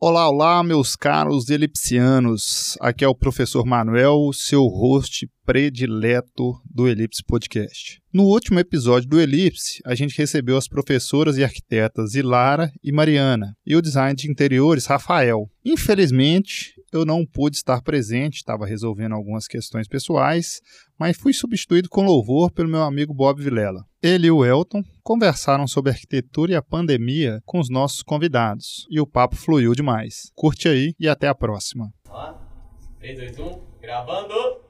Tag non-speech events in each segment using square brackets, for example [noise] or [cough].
Olá, olá, meus caros elipsianos. Aqui é o professor Manuel, seu host predileto do Elipse Podcast. No último episódio do Elipse, a gente recebeu as professoras e arquitetas Ilara e Mariana e o design de interiores Rafael. Infelizmente, eu não pude estar presente, estava resolvendo algumas questões pessoais, mas fui substituído com louvor pelo meu amigo Bob Vilela. Ele e o Elton conversaram sobre arquitetura e a pandemia com os nossos convidados, e o papo fluiu demais. Curte aí e até a próxima. Ó, 3, 2, 1, gravando!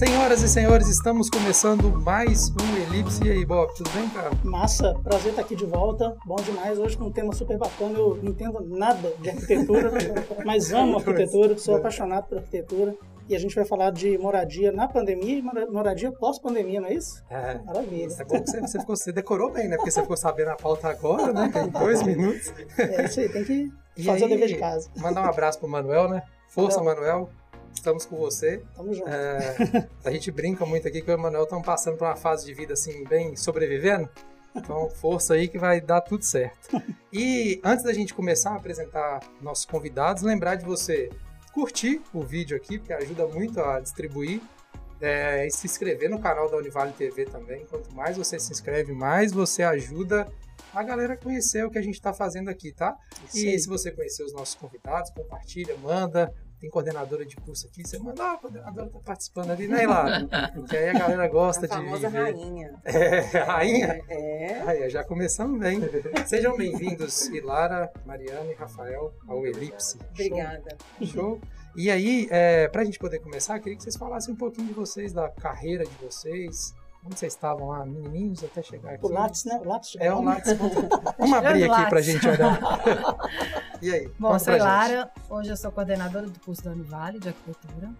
Senhoras e senhores, estamos começando mais um Elipse. E aí, Bob, tudo bem, cara? Massa, prazer estar aqui de volta. Bom demais. Hoje com um tema super bacana. Eu não entendo nada de arquitetura, [laughs] mas amo arquitetura, sou apaixonado por arquitetura. E a gente vai falar de moradia na pandemia e moradia pós-pandemia, não é isso? É. Maravilha. É bom que você, você, ficou, você decorou bem, né? Porque você ficou sabendo a pauta agora, né? Em dois minutos. É isso aí, tem que [laughs] E fazer o aí, dever de casa. Mandar um abraço pro Manuel, né? Força, Manuel. Estamos com você. Tamo junto. É, a gente brinca muito aqui que o Manuel estamos passando por uma fase de vida assim, bem sobrevivendo. Então, força aí que vai dar tudo certo. E antes da gente começar a apresentar nossos convidados, lembrar de você curtir o vídeo aqui, porque ajuda muito a distribuir. É, e se inscrever no canal da Univale TV também. Quanto mais você se inscreve, mais você ajuda a galera a conhecer o que a gente está fazendo aqui, tá? E se você conhecer os nossos convidados, compartilha, manda. Tem coordenadora de curso aqui, você manda, ah, a coordenadora tá participando ali, né, Lara? [laughs] Porque aí a galera gosta A de famosa viver. rainha. É, rainha? É. Aí, já começamos bem. Sejam bem-vindos, Ilara, Mariana e Rafael, ao Elipse. Obrigada. Show? Show. E aí, é, pra gente poder começar, queria que vocês falassem um pouquinho de vocês, da carreira de vocês. Onde vocês estavam lá, menininhos, até chegar aqui. O Lattes, né? O Lattes É o. Lattes. Vamos [laughs] abrir aqui pra Lattes. gente olhar. [laughs] E aí? Bom, sou. Lara, hoje eu sou coordenadora do curso da Univale de arquitetura.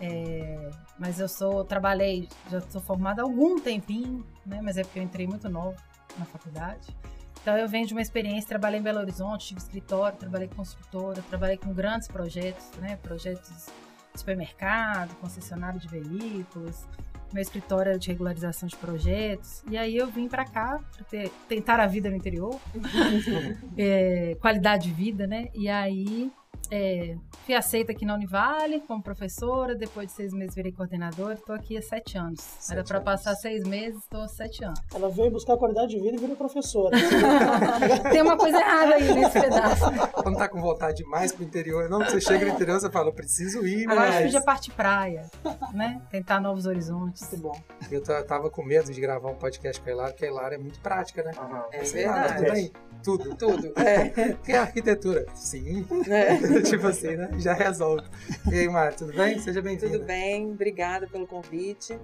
É, mas eu sou, trabalhei, já sou formada há algum tempinho, né? Mas é porque eu entrei muito novo na faculdade. Então eu venho de uma experiência, trabalhei em Belo Horizonte, tive escritório, trabalhei com construtora, trabalhei com grandes projetos, né? Projetos de supermercado, concessionário de veículos, meu escritório era de regularização de projetos. E aí eu vim para cá para tentar a vida no interior, [laughs] é, qualidade de vida, né? E aí é, fui aceita aqui na Univale como professora. Depois de seis meses virei coordenadora. Estou aqui há sete anos. Era Sete para anos. passar seis meses, estou há sete anos. Ela veio buscar qualidade de vida e virou professora. [laughs] Tem uma coisa errada aí nesse pedaço. Quando tá com vontade demais pro interior, não, você chega no interior, você fala, eu preciso ir, Eu acho que mas... podia partir praia, né? Tentar novos horizontes. Muito bom. Eu ta- tava com medo de gravar um podcast com a Elara, porque a Elara é muito prática, né? É Sei lá, verdade. tudo bem? Tudo. Tudo. É, que é arquitetura? Sim. É. [laughs] tipo assim, né? Já resolve. E aí, Mari, tudo bem? Seja bem-vinda. Tudo bem, obrigada pelo convite.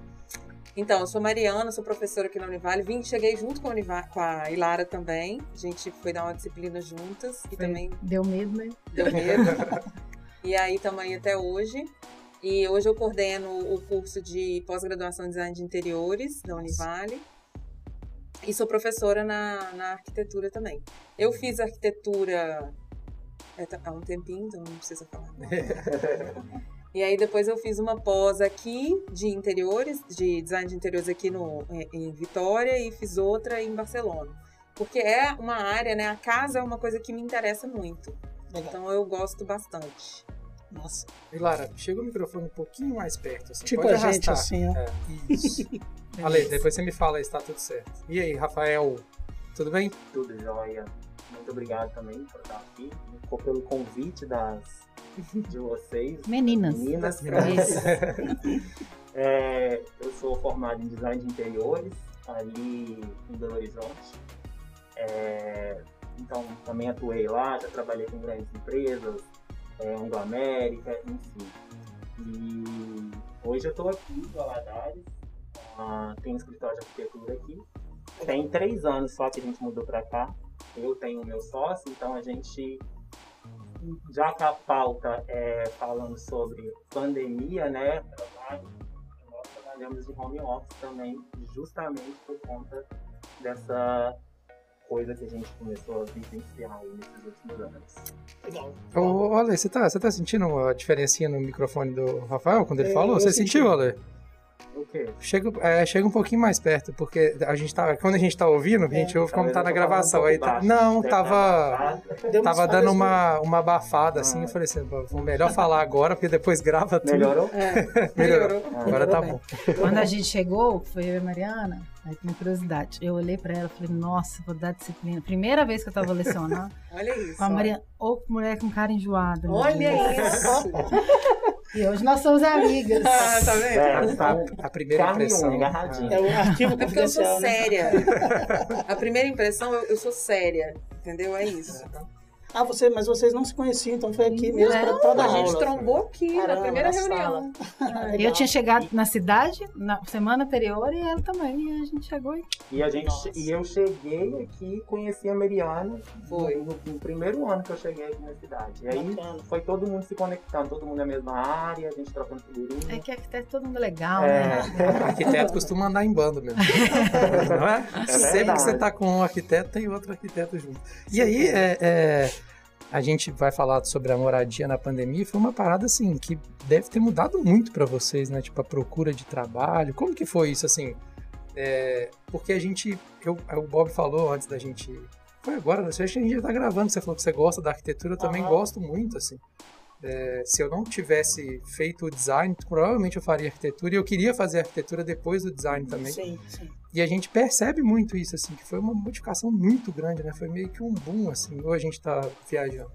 Então, eu sou Mariana, sou professora aqui na Univale. Vim, cheguei junto com a, Univa- com a Ilara também. A gente foi dar uma disciplina juntas e Foi. também Deu medo, né? deu medo. e aí estamos aí até hoje. E hoje eu coordeno o curso de pós-graduação em design de interiores da Univale. E sou professora na, na arquitetura também. Eu fiz arquitetura há um tempinho, então não precisa falar. [laughs] E aí depois eu fiz uma pós aqui de interiores, de design de interiores aqui no, em- em Vitória e fiz outra em Barcelona. Porque é uma área, né? A casa é uma coisa que me interessa muito. Legal. Então eu gosto bastante. Nossa. E Lara, chega o microfone um pouquinho mais perto. Assim, Tipo pode a gente, arrastar. assim, ó. É, isso. [laughs] Ale, depois você me fala aí se tá tudo certo. E aí, Rafael, tudo bem? Tudo jóia. Muito obrigado também por estar aqui. Ficou pelo convite das, de vocês. Meninas. Meninas. [laughs] É, eu sou formado em design de interiores, ali em Belo Horizonte. É, então, também atuei lá, já trabalhei com grandes empresas, é, Anglo América, enfim. E hoje eu estou aqui em Valadares, ah, tenho um escritório de arquitetura aqui. Tem três anos só que a gente mudou para cá. Eu tenho o meu sócio, então a gente já que a pauta é falando sobre pandemia, né? Nós trabalhamos de home office também, justamente por conta dessa coisa que a gente começou a vivenciar aí nesses últimos anos. Legal. Ô, Ale, você tá, você tá sentindo a diferencinha no microfone do Rafael quando ele É, falou? eu Você senti. sentiu, Ale? Chega, é, chega um pouquinho mais perto, porque a gente tá, quando a gente tá ouvindo, a gente ouve como tá na gravação. Aí tá, não, tava, tava dando uma, uma abafada assim. Eu falei assim, "Pô, melhor falar agora, porque depois grava tudo. Melhorou? É, [laughs] Melhorou. melhorou. Agora tá bom. Quando a gente chegou, foi eu e a Mariana, aí tem curiosidade. Eu olhei pra ela e falei, nossa, vou dar disciplina. Primeira vez que eu tava lecionando, [laughs] Olha isso. com a Mariana, ô mulher com cara enjoada. Olha isso. [laughs] E hoje nós somos amigas. [laughs] Ah, tá vendo? É, tá A primeira carne impressão. agarradinha. É o arquivo É porque eu sou né? séria. [laughs] A primeira impressão, eu, eu sou séria. Entendeu? É isso. Ah, você, mas vocês não se conheciam, então foi aqui mesmo pra toda A a gente aula. trombou aqui Caramba, na primeira na reunião. [laughs] Ah, Eu tinha chegado na cidade na semana anterior e ela também. E a gente chegou e E, a gente, Nossa. e eu cheguei aqui e conheci a Mariana Foi. No, no primeiro ano que eu cheguei aqui na cidade. E aí Bacana. foi todo mundo se conectando, todo mundo na mesma área, a gente trocando figurinha. é que arquiteto todo mundo é legal, É. né? [laughs] Arquiteto costuma andar em bando mesmo. [laughs] Não é? Sempre que você tá com um arquiteto, tem outro arquiteto junto. E aí, é, é, a gente vai falar sobre a moradia na pandemia. Foi uma parada, assim, que deve ter mudado muito pra vocês, né? Tipo, a procura de trabalho. Como que foi isso, assim? É, porque a gente... Eu, o Bob falou antes da gente... Foi agora, não sei, acho que a gente já tá gravando. Você falou que você gosta da arquitetura. Eu também Aham. gosto muito, assim. É, se eu não tivesse feito o design, provavelmente eu faria arquitetura. E eu queria fazer arquitetura depois do design também. Sim, sim. E a gente percebe muito isso, assim, que foi uma modificação muito grande, né? Foi meio que um boom, assim, ou a gente tá viajando.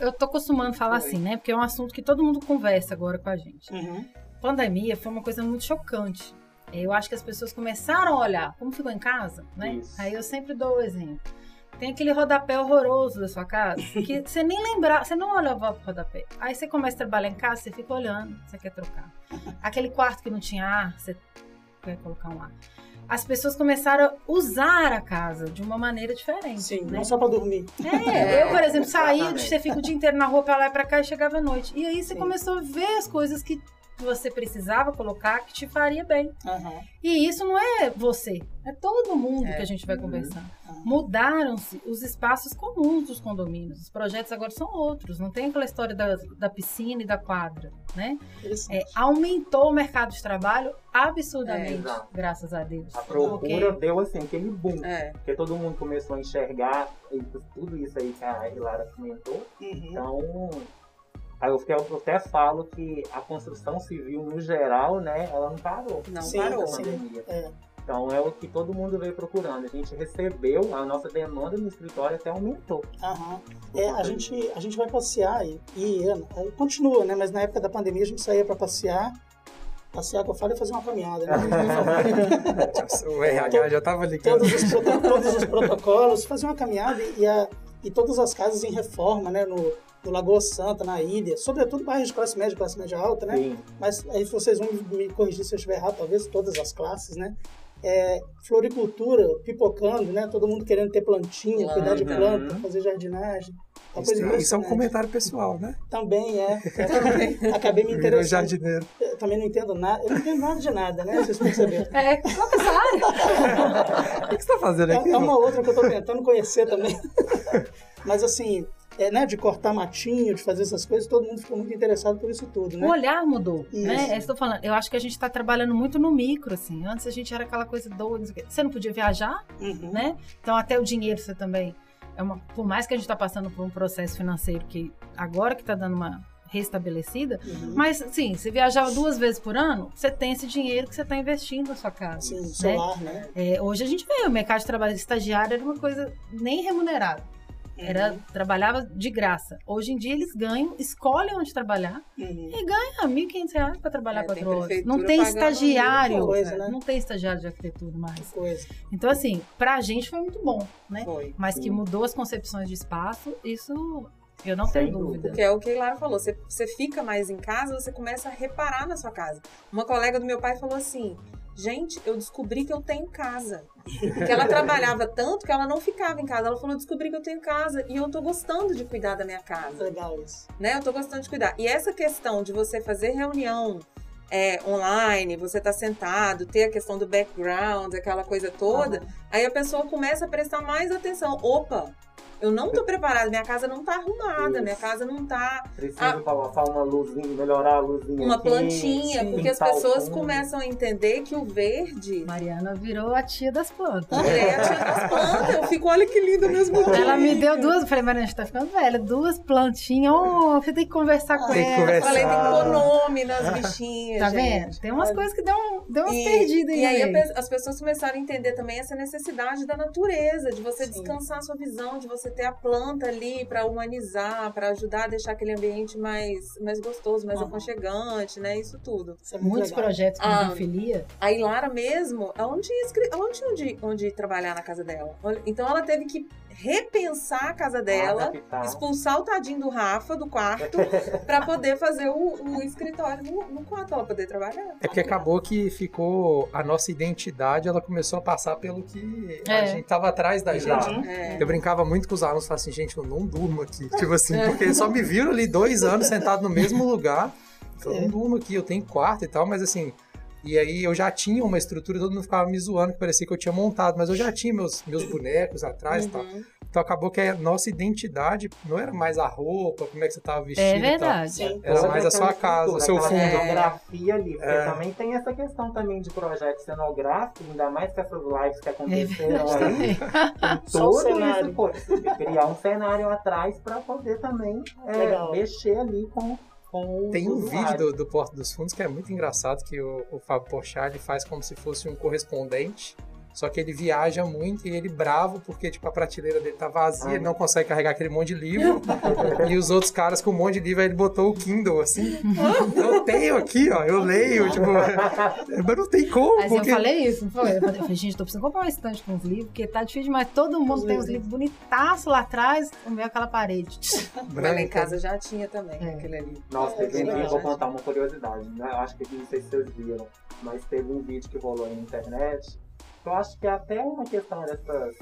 Eu- tô acostumando a falar assim, né? Porque é um assunto que todo mundo conversa agora com a gente. Uhum. Pandemia foi uma coisa muito chocante. Eu acho que as pessoas começaram a olhar como ficou em casa, né? Isso. Aí eu sempre dou o exemplo. Tem aquele rodapé horroroso da sua casa, que [laughs] você nem lembrar, você não olhava pro rodapé. Aí você começa a trabalhar em casa, você fica olhando, você quer trocar. Aquele quarto que não tinha ar, você quer colocar um ar. As pessoas começaram a usar a casa de uma maneira diferente. Sim, né? não só pra dormir. É, eu, por exemplo, saía, você fica o dia inteiro na rua pra lá e pra cá e chegava à noite. E aí você Sim. começou a ver as coisas que você precisava colocar que te faria bem. Aham. E isso não é você, é todo mundo É. que a gente vai conversar. Uhum. Mudaram-se os espaços comuns dos condomínios. Os projetos agora são outros. Não tem aquela história da, da piscina e da quadra, né? É, aumentou o mercado de trabalho absurdamente, É, graças a Deus. A procura Porque- deu assim, aquele boom. É. Porque todo mundo começou a enxergar tudo isso aí que a Hilara comentou. Uhum. Então, aí eu, fiquei- eu até falo que a construção civil, no geral, né, ela não parou. Não Sim, parou. sim. pandemia. É. Então é o que todo mundo veio procurando. A gente recebeu, a nossa demanda no escritório até aumentou. Aham. É, a, gente, a gente vai passear e, e é, é, continua, né? Mas na época da pandemia a gente saía pra passear. Passear que eu falo é fazer uma caminhada, né? [laughs] O RH já tava ligando. todos, os, todos os protocolos, fazer uma caminhada e, a, e todas as casas em reforma, né? No, no Lagoa Santa, na ilha, sobretudo bairros de classe média, classe média alta, né? Sim. Mas aí vocês vão me corrigir se eu estiver errado, talvez todas as classes, né? É, floricultura, pipocando, né? Todo mundo querendo ter plantinha, cuidar de Uhum. planta, fazer jardinagem. Isso, coisa isso é um impressionante. comentário pessoal, né? Também é. [laughs] Eu acabei me interessando. jardineiro. Eu também não entendo nada. Eu não entendo nada de nada, né? Vocês perceberam. [laughs] É, é essa área? O que você tá fazendo aqui? É, é uma outra que eu tô tentando conhecer também. [laughs] Mas assim, é, né, de cortar matinho, de fazer essas coisas, todo mundo ficou muito interessado por isso tudo, O né? olhar mudou, Isso. né? É isso que eu tô falando. Eu acho que a gente tá trabalhando muito no micro, assim. Antes a gente era aquela coisa doida, não o. Você não podia viajar, Uhum. né? Então até o dinheiro você também. É uma, por mais que a gente tá passando por um processo financeiro que agora que tá dando uma restabelecida, Uhum. mas assim, você viajava duas vezes por ano, você tem esse dinheiro que você tá investindo na sua casa. Sim, né? solar, né? É, hoje a gente vê o mercado de trabalho estagiário era uma coisa nem remunerada. Era, Uhum. trabalhava de graça. Hoje em dia eles ganham, escolhem onde trabalhar Uhum. e ganha 1.500 reais para trabalhar É, quatro horas. Não tem estagiário. coisa, né? Não tem estagiário de arquitetura mais. Então, assim, pra gente foi muito bom, né? Foi. Mas que Sim. mudou as concepções de espaço, isso eu não Sem tenho dúvida. dúvida. Que é o que a Lara falou. Você, você fica mais em casa, você começa a reparar na sua casa. Uma colega do meu pai falou assim: Gente, eu descobri que eu tenho casa. Porque ela trabalhava tanto que ela não ficava em casa. Ela falou: descobri que eu tenho casa e eu tô gostando de cuidar da minha casa. Legal isso. né? Eu tô gostando de cuidar. E essa questão de você fazer reunião é, online, você tá sentado, ter a questão do background, aquela coisa toda, aí a pessoa começa a prestar mais atenção. Opa, Eu não tô preparada, minha casa não tá arrumada, Isso. minha casa não tá Preciso Ah. colocar uma luzinha, melhorar a luzinha uma aqui, plantinha, sim, porque as pessoas começam a entender que o verde Mariana virou a tia das plantas. é a tia das plantas. Eu fico, olha que lindo mesmo. Ela me deu duas, eu falei, Mariana, a gente tá ficando velha, duas plantinhas, oh, você tem que conversar com Tem que ela. conversar. Falei, tem que pôr nome nas bichinhas, Tá gente. vendo? Tem umas coisas que dão, dão umas E, perdidas aí. e aí a as pessoas começaram a entender também essa necessidade da natureza, de você descansar a sua visão, de você ter a planta ali para humanizar, para ajudar a deixar aquele ambiente mais, mais gostoso, mais Aham. aconchegante, né? Isso tudo. Isso é muito Muitos legal. projetos com Ah. A Ilara mesmo, ela não tinha, ela não tinha onde, onde trabalhar na casa dela. Então ela teve que repensar a casa dela, Adaptar. expulsar o tadinho do Rafa do quarto, [laughs] para poder fazer o, o escritório no, no quarto, ela poder trabalhar. É porque acabou que ficou a nossa identidade, ela começou a passar pelo que a É. gente tava atrás da gente. Exato. né? É. Eu brincava muito com os alunos, falava assim, gente, eu não durmo aqui. [laughs] Tipo assim, porque eles só me viram ali dois anos sentado no mesmo lugar. Eu não durmo aqui, eu tenho quarto e tal, mas assim. E aí eu já tinha uma estrutura, todo mundo ficava me zoando, que parecia que eu tinha montado, mas eu já tinha meus, meus bonecos atrás e tal. Uhum. Então acabou que a nossa identidade não era mais a roupa, como é que você tava vestido. É e tal. verdade. Sim. Era mais a sua casa, o seu estrutura, fundo. aquela Fotografia ali, porque É. também tem essa questão também de projeto cenográfico, ainda mais com essas lives que É aconteceram verdade aí. também. Tem [laughs] Só o tudo cenário. isso, pô, criar um cenário atrás para poder também é, mexer ali com, com Tem um vídeo do, do Porto dos Fundos que é muito engraçado, que o, o Fábio Porchat ele faz como se fosse um correspondente, só que ele viaja muito e ele bravo porque tipo, a prateleira dele tá vazia, Ah. ele não consegue carregar aquele monte de livro, e os outros caras com um monte de livro, aí ele botou o Kindle assim, eu tenho aqui, ó, eu leio, tipo, mas não tem como, Mas porque... eu falei isso, não falei? Eu falei, gente, tô precisando comprar um estante com os livros, porque tá difícil demais. Todo mundo Os tem os livros. livros bonitaços lá atrás, o meu é aquela parede. Mas lá em branca. casa já tinha também É. aquele ali. Nossa, teve um vídeo, vou contar uma curiosidade, né? Eu acho que não sei se vocês viram, mas teve um vídeo que rolou aí na internet, que eu acho que é até uma questão dessas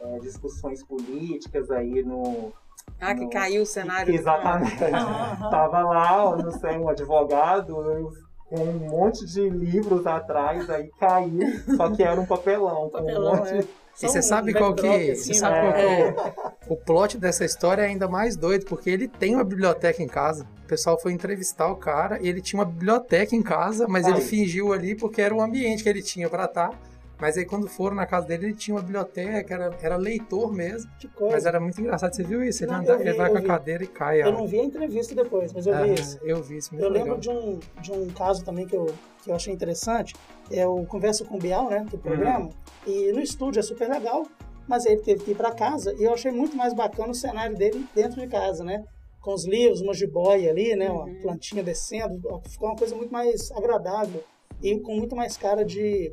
é, discussões políticas aí no. Ah, que no- caiu o cenário. Exatamente. Aham. Tava lá, não sei, um advogado com um monte de livros atrás, aí caiu, só que era um papelão. com um Papelão, monte é. E você sabe qual que, você Assim, sabe né? qual que é o, o plot dessa história é ainda mais doido, porque ele tem uma biblioteca em casa. O pessoal foi entrevistar o cara e ele tinha uma biblioteca em casa, mas ele fingiu ali porque era o ambiente que ele tinha pra estar. Mas aí quando foram na casa dele, ele tinha uma biblioteca, era, era leitor mesmo. Que coisa. Mas era muito engraçado, você viu isso? Ele, Não, anda- vi, ele vai com a vi. cadeira e cai. Eu ó. não vi a entrevista depois, mas eu Ah, vi isso. eu vi isso, muito Eu legal. lembro de um, de um caso também que eu, que eu achei interessante. Eu converso com o Bial, né, do programa, e no estúdio é super legal, mas ele teve que ir para casa e eu achei muito mais bacana o cenário dele dentro de casa, né? Com os livros, uma jiboia ali, né, uma plantinha descendo, ficou uma coisa muito mais agradável e com muito mais cara de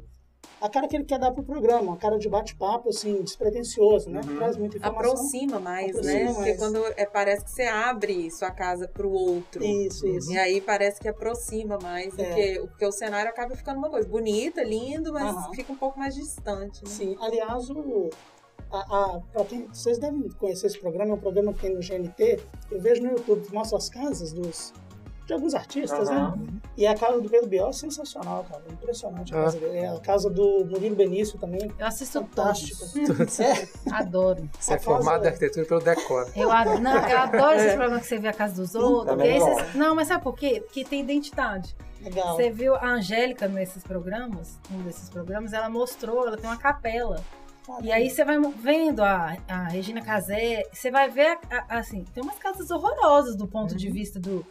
a cara que ele quer dar pro programa, uma cara de bate-papo assim, despretensioso, né? Traz muita informação. Aproxima mais, Aproxima né? mais. Porque quando é, parece que você abre sua casa pro outro. Isso, isso. E aí parece que aproxima mais do É. que. Porque o cenário acaba ficando uma coisa bonita, lindo, mas Aham. fica um pouco mais distante. Né? Sim, aliás, o, a, a, pra quem, vocês devem conhecer esse programa, é um programa que tem no GNT. Eu vejo no YouTube mostra as casas dos, de alguns artistas, Aham. né? E a casa do Pedro Bial é sensacional, cara. Impressionante a Ah. casa dele. É A casa do Murilo Benício também. Eu assisto Fantástico. todos. [laughs] É, Adoro. Você é formado casa- em arquitetura pelo Decor. Eu, ad- não, eu adoro esses programas que você vê a casa dos outros. Porque esses- não, mas sabe por quê? Porque tem identidade. legal. Você viu a Angélica nesses programas, um desses programas, ela mostrou, ela tem uma capela. E aí você vai vendo a, a Regina Casé, você vai ver, a- a- assim, tem umas casas horrorosas do ponto Uhum. de vista do...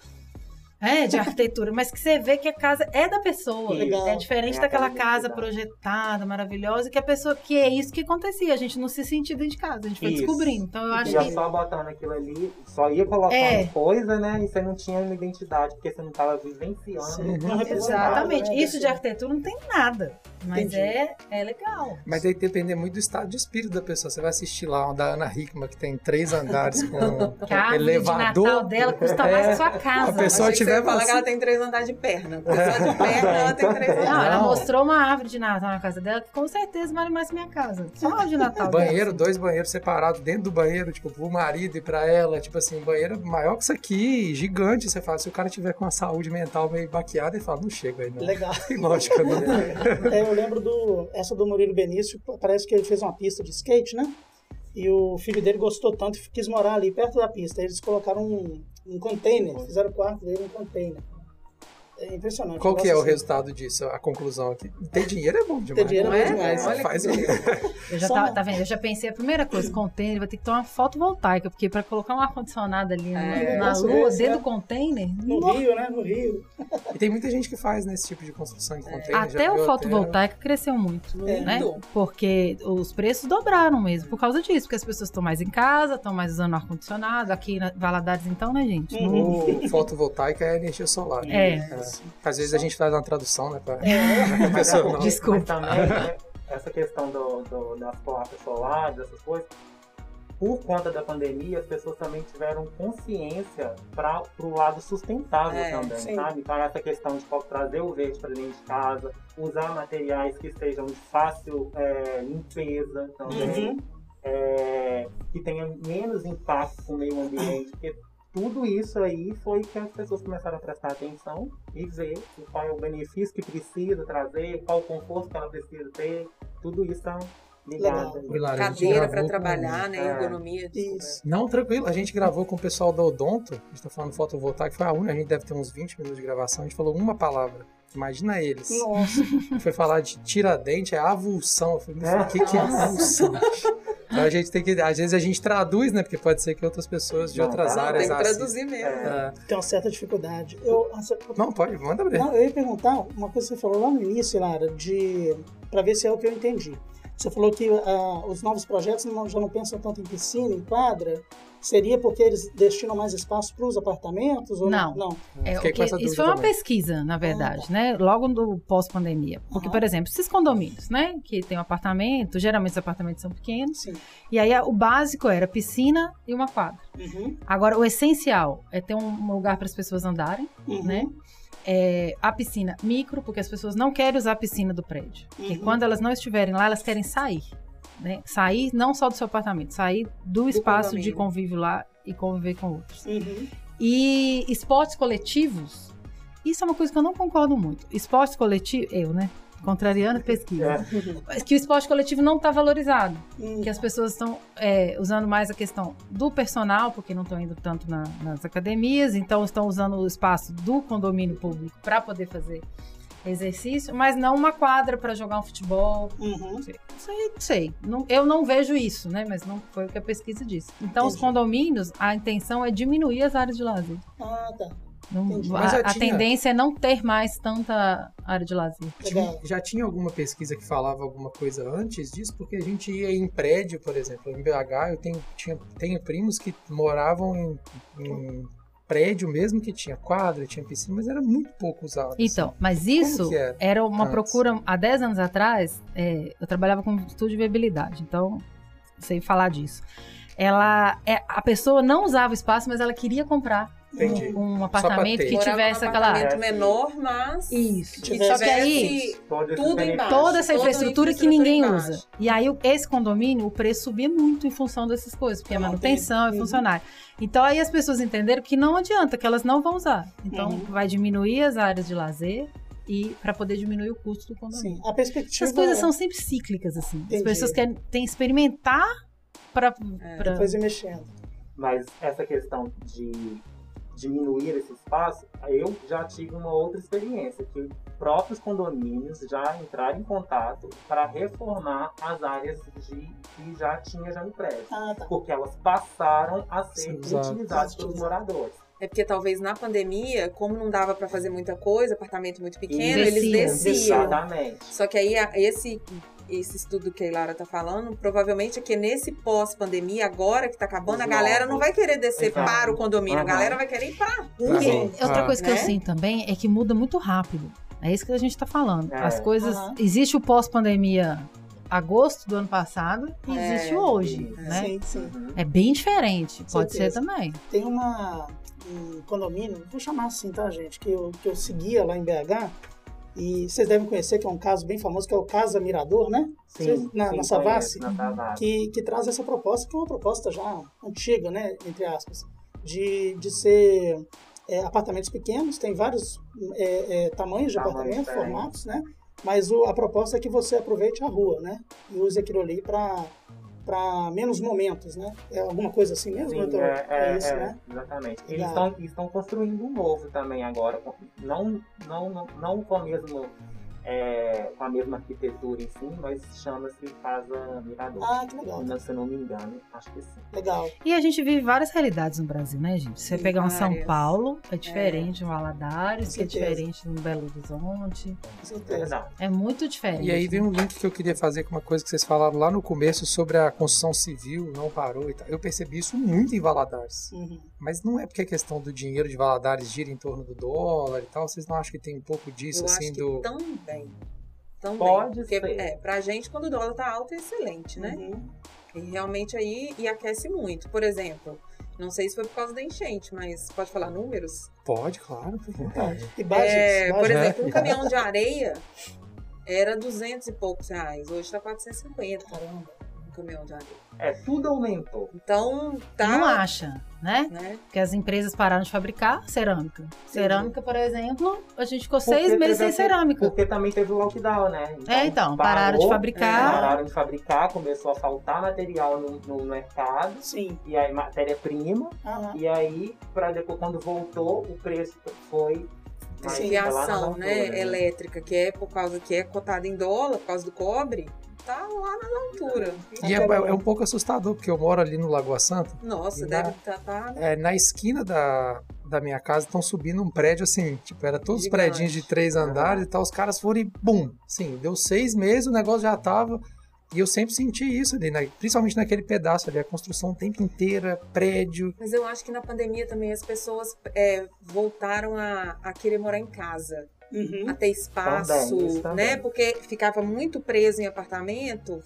É, de arquitetura, mas que você vê que a casa é da pessoa. Legal. É diferente É daquela aquela casa projetada, maravilhosa, que a pessoa. Que é isso que acontecia. A gente não se sentia dentro de casa, a gente foi Isso. descobrindo. Então eu acho ia que. só botando aquilo ali, só ia colocando É. coisa, né? E você não tinha uma identidade, porque você não estava vivenciando. Sim. Não. Exatamente. né, Isso de arquitetura não tem nada. Mas Entendi. é, é legal. Mas aí depende muito do estado de espírito da pessoa. Você vai assistir lá uma da Ana Hickman, que tem três andares com [laughs] a árvore elevador. de Natal dela custa mais que sua casa. A pessoa Achei que tiver você falar que ela tem três andares de perna. Só de perna ela tem três Não, andares. ela Não. mostrou uma árvore de Natal na casa dela que com certeza vale mais que minha casa. Só uma árvore de Natal. Banheiro, dessa. dois banheiros separados dentro do banheiro, tipo, pro marido e pra ela. Tipo assim, um banheiro maior que isso aqui, gigante. Você fala, se o cara tiver com a saúde mental meio baqueada, ele fala, não chega aí, não. Legal. Tem lógica, não. É, eu lembro do. Essa do Murilo Benício, parece que ele fez uma pista de skate, né? E o filho dele gostou tanto que quis morar ali perto da pista. Eles colocaram um, um container, fizeram o quarto dele um container. É impressionante. Qual que é o assim. resultado disso, a conclusão aqui? Ter dinheiro é bom demais. dinheiro não é bom demais. Olha, faz o... Eu já tava, tá vendo? Eu já pensei, a primeira coisa, container, vai ter que ter uma fotovoltaica, porque para colocar um ar-condicionado ali na- É, na isso lua, dentro é. do container, No Rio, né? No Rio. E tem muita gente que faz nesse tipo de construção em container. até o fotovoltaico cresceu muito, né? Porque os preços dobraram mesmo por causa disso, porque as pessoas estão mais em casa, estão mais usando ar-condicionado, aqui na Valadares então, né, gente? Não- O fotovoltaica é energia solar. É. Às vezes a gente faz uma tradução, né? Pra... É. pra pessoa não. Desculpa. Mas também, né, essa questão do, do- das placas solares, essas coisas, por conta da pandemia, as pessoas também tiveram consciência para o lado sustentável É, também, sim. sabe? Para essa questão de pô, trazer o verde para dentro de casa, usar materiais que sejam de fácil é, limpeza também, Uhum. é, que tenha menos impacto com o meio ambiente, porque tudo isso aí foi que as pessoas começaram a prestar atenção e ver qual é o benefício que precisa trazer, qual o conforto que ela precisa ter, tudo isso tá ligado. Legal. Cadeira para com- trabalhar, né? é. Ergonomia. Isso. Não, tranquilo. A gente gravou com o pessoal da Odonto. A gente tá falando fotovoltaico. Foi a única. A gente deve ter uns 20 minutos de gravação. A gente falou uma palavra. Imagina eles. Nossa. Foi falar de tiradente, é avulsão. Eu falei, mas o que, que é avulsão? [laughs] Então a gente tem que. Às vezes a gente traduz, né? Porque pode ser que outras pessoas de Não, outras não, áreas Tem que traduzir mesmo. É. Tem uma certa dificuldade. Eu, Não, pode, manda ver. Não, eu ia perguntar uma coisa que você falou lá no início, Lara, de para ver se é o que eu entendi. Você falou que ah, os novos projetos não- já não pensam tanto em piscina, em quadra. Seria porque eles destinam mais espaço para os apartamentos? Ou Não. não? É, com que- isso foi uma também. pesquisa, na verdade, né? Logo no pós-pandemia. Porque, Aham. por exemplo, esses condomínios, né? Que tem um apartamento, geralmente os apartamentos são pequenos. Sim. E aí o básico era piscina e uma quadra. Uhum. Agora, o essencial é ter um lugar para as pessoas andarem, Uhum. né? É, a piscina micro, porque as pessoas não querem usar a piscina do prédio. Porque Uhum. quando elas não estiverem lá, elas querem sair. Né? Sair não só do seu apartamento, sair do, espaço de convívio lá e conviver com outros. Uhum. E esportes coletivos, isso é uma coisa que eu não concordo muito. Esportes coletivos, eu, né? Contrariando a pesquisa. Mas Que o esporte coletivo não está valorizado. Uhum. Que as pessoas estão é, usando mais a questão do personal, porque não estão indo tanto na- nas academias, então estão usando o espaço do condomínio público para poder fazer exercício, mas não uma quadra para jogar um futebol. Uhum. Não sei, não sei. Não- eu não vejo isso, né? Mas não foi o que a pesquisa disse. Então, os Entendi. condomínios, a intenção é diminuir as áreas de lazer. Ah, tá. Não- a, já a tinha- tendência é não ter mais tanta área de lazer. Legal. Já tinha alguma pesquisa que falava alguma coisa antes disso? Porque a gente ia em prédio, por exemplo, em BH, eu tenho, tinha, tenho primos que moravam em, em prédio mesmo que tinha quadra, tinha piscina, mas era muito pouco usado. assim. Então, mas isso era era uma antes? procura. Há 10 anos atrás, é, eu trabalhava com estudo de viabilidade, então sei falar disso. Ela, é, a pessoa não usava o espaço, mas ela queria comprar Entendi. um, um apartamento que tivesse num aquela. apartamento menor, mas Isso. que Só que aí- tivesse tudo embaixo. toda essa toda infraestrutura que ninguém embaixo. usa. E aí, esse condomínio, o preço subia muito em função dessas coisas, porque é manutenção, é funcionário. Então, aí as pessoas entenderam que não adianta, que elas não vão usar. Então, Uhum. vai diminuir as áreas de lazer e para poder diminuir o custo do condomínio. Sim. A perspectiva. Essas coisas são sempre cíclicas, assim. Entendi. As pessoas querem têm que experimentar para. Depois ir mexendo. Mas essa questão de diminuir esse espaço, eu já tive uma outra experiência, que próprios condomínios já entraram em contato para reformar as áreas de, que já tinha já no prédio. Ah, tá. Porque elas passaram a ser usadas. utilizadas pelos moradores. É porque talvez na pandemia, como não dava pra fazer muita coisa, apartamento muito pequeno, E eles desciam. desciam. Exatamente. Só que aí a- esse esse estudo que a Ilara tá falando, provavelmente é que nesse pós-pandemia, agora que tá acabando, a Os galera não vai querer descer Exato. para o condomínio, a Aham. galera vai querer ir pra rua. Porque Tá bom. outra coisa que eu Né? sinto também é que muda muito rápido. É isso que a gente tá falando. É. As coisas. Aham. Existe o pós-pandemia agosto do ano passado e É, existe o hoje, isso. né? Sim, sim. Uhum. É bem diferente. Pode Certeza. ser também. Tem uma, um condomínio, vou chamar assim, tá, gente? Que eu, que eu seguia lá em BH. E vocês devem conhecer, que é um caso bem famoso, que é o Casa Mirador, né? Vocês- Sim, na, sim, na Savassi. que, que traz essa proposta, que é uma proposta já antiga, né, entre aspas, de, de ser é, apartamentos pequenos, tem vários é, é, tamanhos de apartamentos, formatos, né, mas o, a proposta é que você aproveite a rua, né, e use aquilo ali para para menos momentos, né? É alguma coisa assim mesmo? Sim, doutor? é, é, isso, é, né? Exatamente. Eles estão, estão construindo um novo também agora, não, não, não, não com, a mesmo, é, com a mesma arquitetura em si, mas chama-se Casa Mirador. Ah, que legal. Não, Se eu não me engano, acho que sim. Legal. E a gente vive várias realidades no Brasil, né, gente? Você Sim, pegar um São. Paulo, é diferente de um Valadares, que é diferente de um Belo Horizonte. Com É certeza. É muito diferente. E aí vem um link que eu queria fazer com uma coisa que vocês falaram lá no começo sobre a construção civil, não parou e tal. Eu percebi isso muito em Valadares. Uhum. Mas não é porque a questão do dinheiro de Valadares gira em torno do dólar e tal. Vocês não acham que tem um pouco disso, Eu assim, acho que do. Também. Também. Pode Porque, ser. É, pra gente, quando o dólar tá alto, é excelente, né? Uhum. E realmente aí, e aquece muito. Por exemplo, não sei se foi por causa da enchente, mas pode falar números? Pode, claro. vontade. E É, por exemplo, um [laughs] caminhão de areia era 200 e poucos reais. Hoje tá 450 Caramba. Caminhão de areia. É, tudo aumentou. Então, tá... Não acha, né? né? Porque as empresas pararam de fabricar cerâmica. Cerâmica, por exemplo, a gente ficou Porque seis meses sem cerâmica. Porque também teve o lockdown, né? É, então, pararam de parou, fabricar. Pararam de fabricar, começou a faltar material no, no mercado, Sim. e aí matéria-prima, Aham. e aí, para depois, quando voltou, o preço foi Sim. na Fiação, altura, né, elétrica, que é por causa que é cotada em dólar, por causa do cobre, tá lá na altura. E é, é um pouco assustador, porque eu moro ali no Lagoa Santa. Nossa, deve estar tá, É, na esquina da, da minha casa estão subindo um prédio assim, tipo, era todos os prédios de três andares e tal, os caras foram e bum! Sim, deu seis meses, o negócio já tava. E eu sempre senti isso ali, né? principalmente naquele pedaço ali, a construção o tempo inteiro, prédio. Mas eu acho que na pandemia também as pessoas é, voltaram a, a querer morar em casa, Uhum. a ter espaço, Também, também. né? Porque ficava muito preso em apartamento.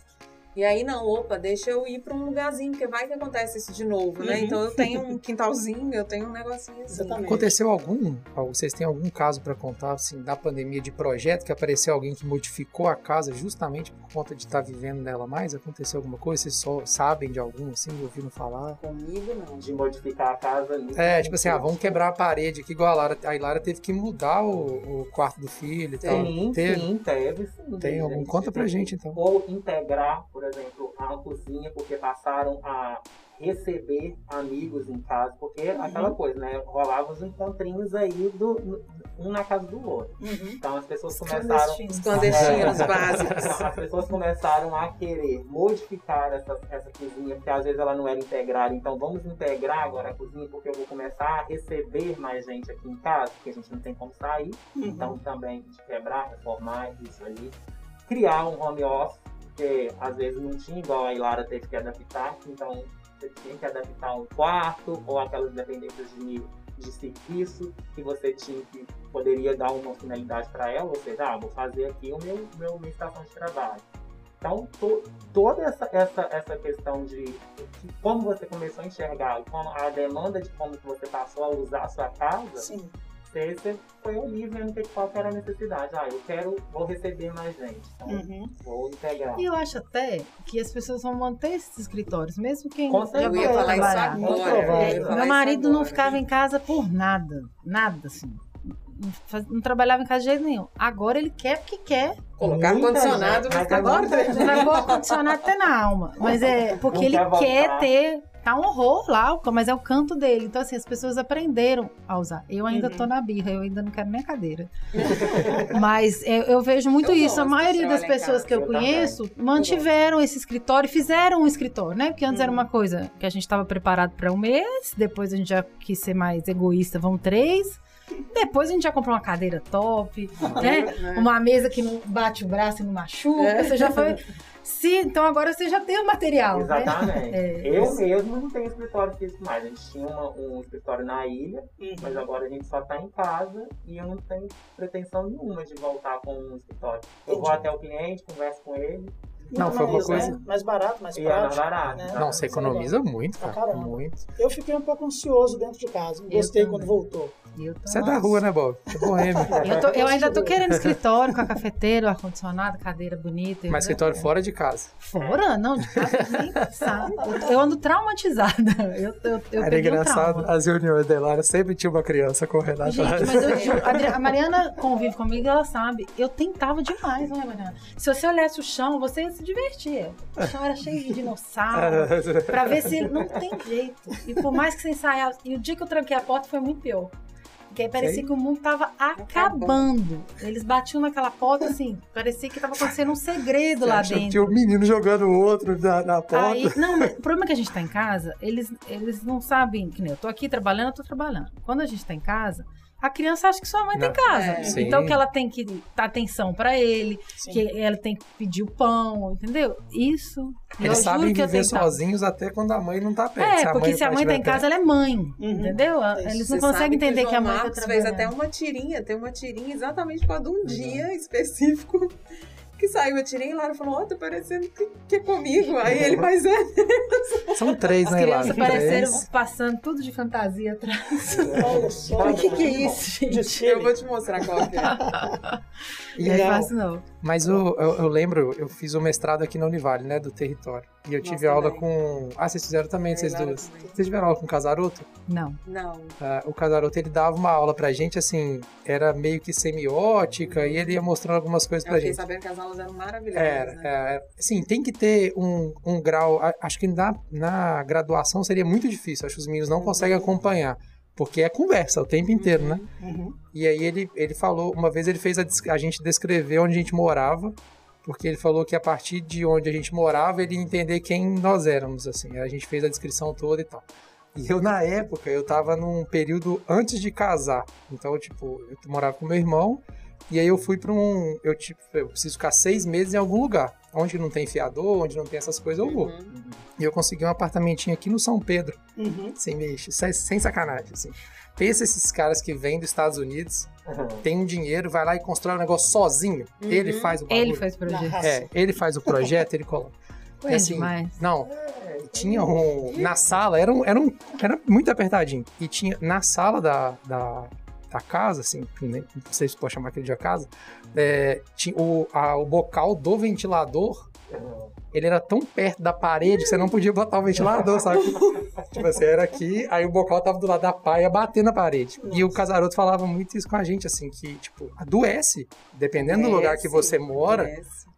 E aí, não, opa, deixa eu ir para um lugarzinho, porque vai que acontece isso de novo, né? Uhum. Então eu tenho [laughs] um quintalzinho, eu tenho um negocinho assim. Exatamente. Aconteceu algum, vocês têm algum caso para contar, assim, da pandemia de projeto, que apareceu alguém que modificou a casa justamente por conta de estar vivendo nela mais? Aconteceu alguma coisa? Vocês só sabem de algum, assim, ouviram falar? Comigo, não. de modificar a casa ali. É, tipo assim, ah, vamos quebrar a parede aqui, igual a Lara. A Lara teve que mudar o, o quarto do filho e tal. Sim, Teve? sim, teve sim. Tem algum? Conta pra gente, então. Ou integrar, por exemplo, a cozinha, porque passaram a receber amigos em casa, porque Uhum. aquela coisa, né? Rolava os encontrinhos aí do, um na casa do outro. Uhum. Então as pessoas começaram. Os clandestinos É. [laughs] básicos. As pessoas começaram a querer modificar essa, essa cozinha, porque às vezes ela não era integrada. Então vamos integrar agora a cozinha, porque eu vou começar a receber mais gente aqui em casa, porque a gente não tem como sair. Uhum. Então também de quebrar, reformar isso ali. Criar um home office, porque às vezes não tinha, igual a Ilara teve que adaptar. Então você tinha que adaptar um quarto ou aquelas dependências de, de serviço que você tinha que poderia dar uma finalidade para ela, ou seja, ah, vou fazer aqui o meu, meu minha estação de trabalho. Então, to- toda essa, essa, essa questão de, de como você começou a enxergar, como a demanda de como que você passou a usar a sua casa, Sim. Você foi ali vendo que qual que era a necessidade. Ah, eu quero, vou receber mais gente, então Uhum. vou integrar. E eu acho até que as pessoas vão manter esses escritórios, mesmo quem Com já certeza. Eu ia falar isso trabalhar. agora. Provável. falar Meu isso marido não agora. ficava em casa por nada. Nada, assim. Não faz- Não trabalhava em casa de jeito nenhum. Agora ele quer porque quer. Colocar ar-condicionado mas ficar agora- agora. Vai pôr ar-condicionado até na alma. Mas é porque Não ele quer quer ter. Tá um horror lá, mas é o canto dele. Então, assim, as pessoas aprenderam a usar. Eu ainda Uhum. tô na birra, eu ainda não quero nem a cadeira. [laughs] mas eu, eu vejo muito Eu isso. A maioria das pessoas casa. que eu, Eu também. conheço mantiveram esse escritório, fizeram um escritório, né? Porque antes era uma coisa que a gente estava preparado para um mês, depois a gente já quis ser mais egoísta, vão três. Depois a gente já comprou uma cadeira top, [laughs] né? Uma mesa que não bate o braço e não machuca. É. Você já foi. Sim, então agora você já tem o material, né? Exatamente. É, eu mesmo não tenho escritório físico mais. A gente tinha uma- um escritório na ilha, Uhum. mas agora a gente só tá em casa e eu não tenho pretensão nenhuma de voltar com um escritório. Eu vou Entendi. até o cliente, converso com ele Não, foi uma mais, coisa- né? Mais barato, mais é prático. barato. né? Não, você economiza muito, cara. caramba. Muito. Eu fiquei um pouco ansioso dentro de casa. Gostei quando voltou. Você é da rua, né, Bob? É boêmio. [laughs] Eu, tô- eu ainda tô querendo escritório com a cafeteira, ar-condicionado, cadeira bonita. Mas escritório fora de casa. Fora? Não, de casa [laughs] nem pensar. Eu, eu ando traumatizada. Eu, eu, eu Era um engraçado, trauma. as reuniões dela era sempre tinha uma criança correndo Gente, atrás. mas eu juro, a Mariana convive comigo, ela sabe. Eu tentava demais, não é, Mariana? Se você olhasse o chão, você ia se divertir. O chão era cheio de dinossauro. [laughs] Pra ver se não tem jeito. E por mais que você ensaiasse. E o dia que eu tranquei a porta foi muito pior. Porque aí parecia Sei. que o mundo tava acabando. Eles batiam naquela porta assim, parecia que tava acontecendo um segredo lá dentro. Tinha um menino jogando o outro na, na porta. Aí, não, [laughs] o problema é que a gente tá em casa, eles, eles não sabem, que nem eu tô aqui trabalhando, eu tô trabalhando. Quando a gente tá em casa, a criança acha que sua mãe tá em Não. casa. É. Então que ela tem que dar atenção pra ele, Sim. que ela tem que pedir o pão, entendeu? Isso. eu Eles juro sabem que viver sozinhos até quando a mãe não tá perto. É, porque se a mãe tá em casa, ela é mãe, Uhum. entendeu? Eles não Você conseguem entender o que, a mãe tá Marcos fez trabalhando. até uma tirinha, tem uma tirinha exatamente por causa de um dia específico que saiu a tirinha e Lara falou, ó, tá parecendo que, que é comigo. Aí ele, mas é. São três, As né, Lara? crianças pareceram passando tudo de fantasia atrás. [laughs] Olha só. O que, que é isso, gente? Eu vou te mostrar qual que é. Não é Legal. fácil, não. Mas o- eu, eu lembro, eu fiz o mestrado aqui na Univale, né, do território. E eu tive Nossa, aula também. com... Ah, vocês fizeram também, Eu vocês duas. também. Vocês tiveram aula com o Casaroto? Não. Não. Ah, o Casaroto, ele dava uma aula pra gente, assim, era meio que semiótica, e ele ia mostrando algumas coisas Eu pra fiquei gente. sabendo que as aulas eram maravilhosas, Era, né? era. Sim, tem que ter um, um grau. Acho que na, na graduação seria muito difícil. Acho que os meninos não conseguem acompanhar. Porque é conversa o tempo inteiro, né? Uhum. E aí ele, ele falou, uma vez ele fez a, a gente descrever onde a gente morava, porque ele falou que a partir de onde a gente morava, ele ia entender quem nós éramos, assim. A gente fez a descrição toda e tal. E eu, na época, eu tava num período antes de casar. Então, tipo, eu morava com meu irmão, e aí eu fui pra um... Eu, tipo, eu preciso ficar seis meses em algum lugar. Onde não tem fiador, onde não tem essas coisas, eu vou. Uhum. E eu consegui um apartamentinho aqui no São Pedro Uhum. sem mexe, sem, sem sacanagem, assim. Pensa esses caras que vêm dos Estados Unidos, tem um dinheiro, vai lá e constrói um negócio sozinho. Uhum. Ele faz o bagulho. Ele faz o projeto. É, ele faz o projeto, ele coloca. Foi [laughs] E assim, demais. Não, tinha um... Na sala, era, um, era, um, era muito apertadinho. E tinha, na sala da, da, da casa, assim, nem- não sei se pode chamar aquele de a casa, é, tinha o, a- o bocal do ventilador ele era tão perto da parede que você não podia botar o ventilador, sabe? [laughs] tipo assim, era aqui, aí o bocal tava do lado da paia batendo na parede. E o Casaroto falava muito isso com a gente, assim, que, tipo, adoece, dependendo do lugar que você mora.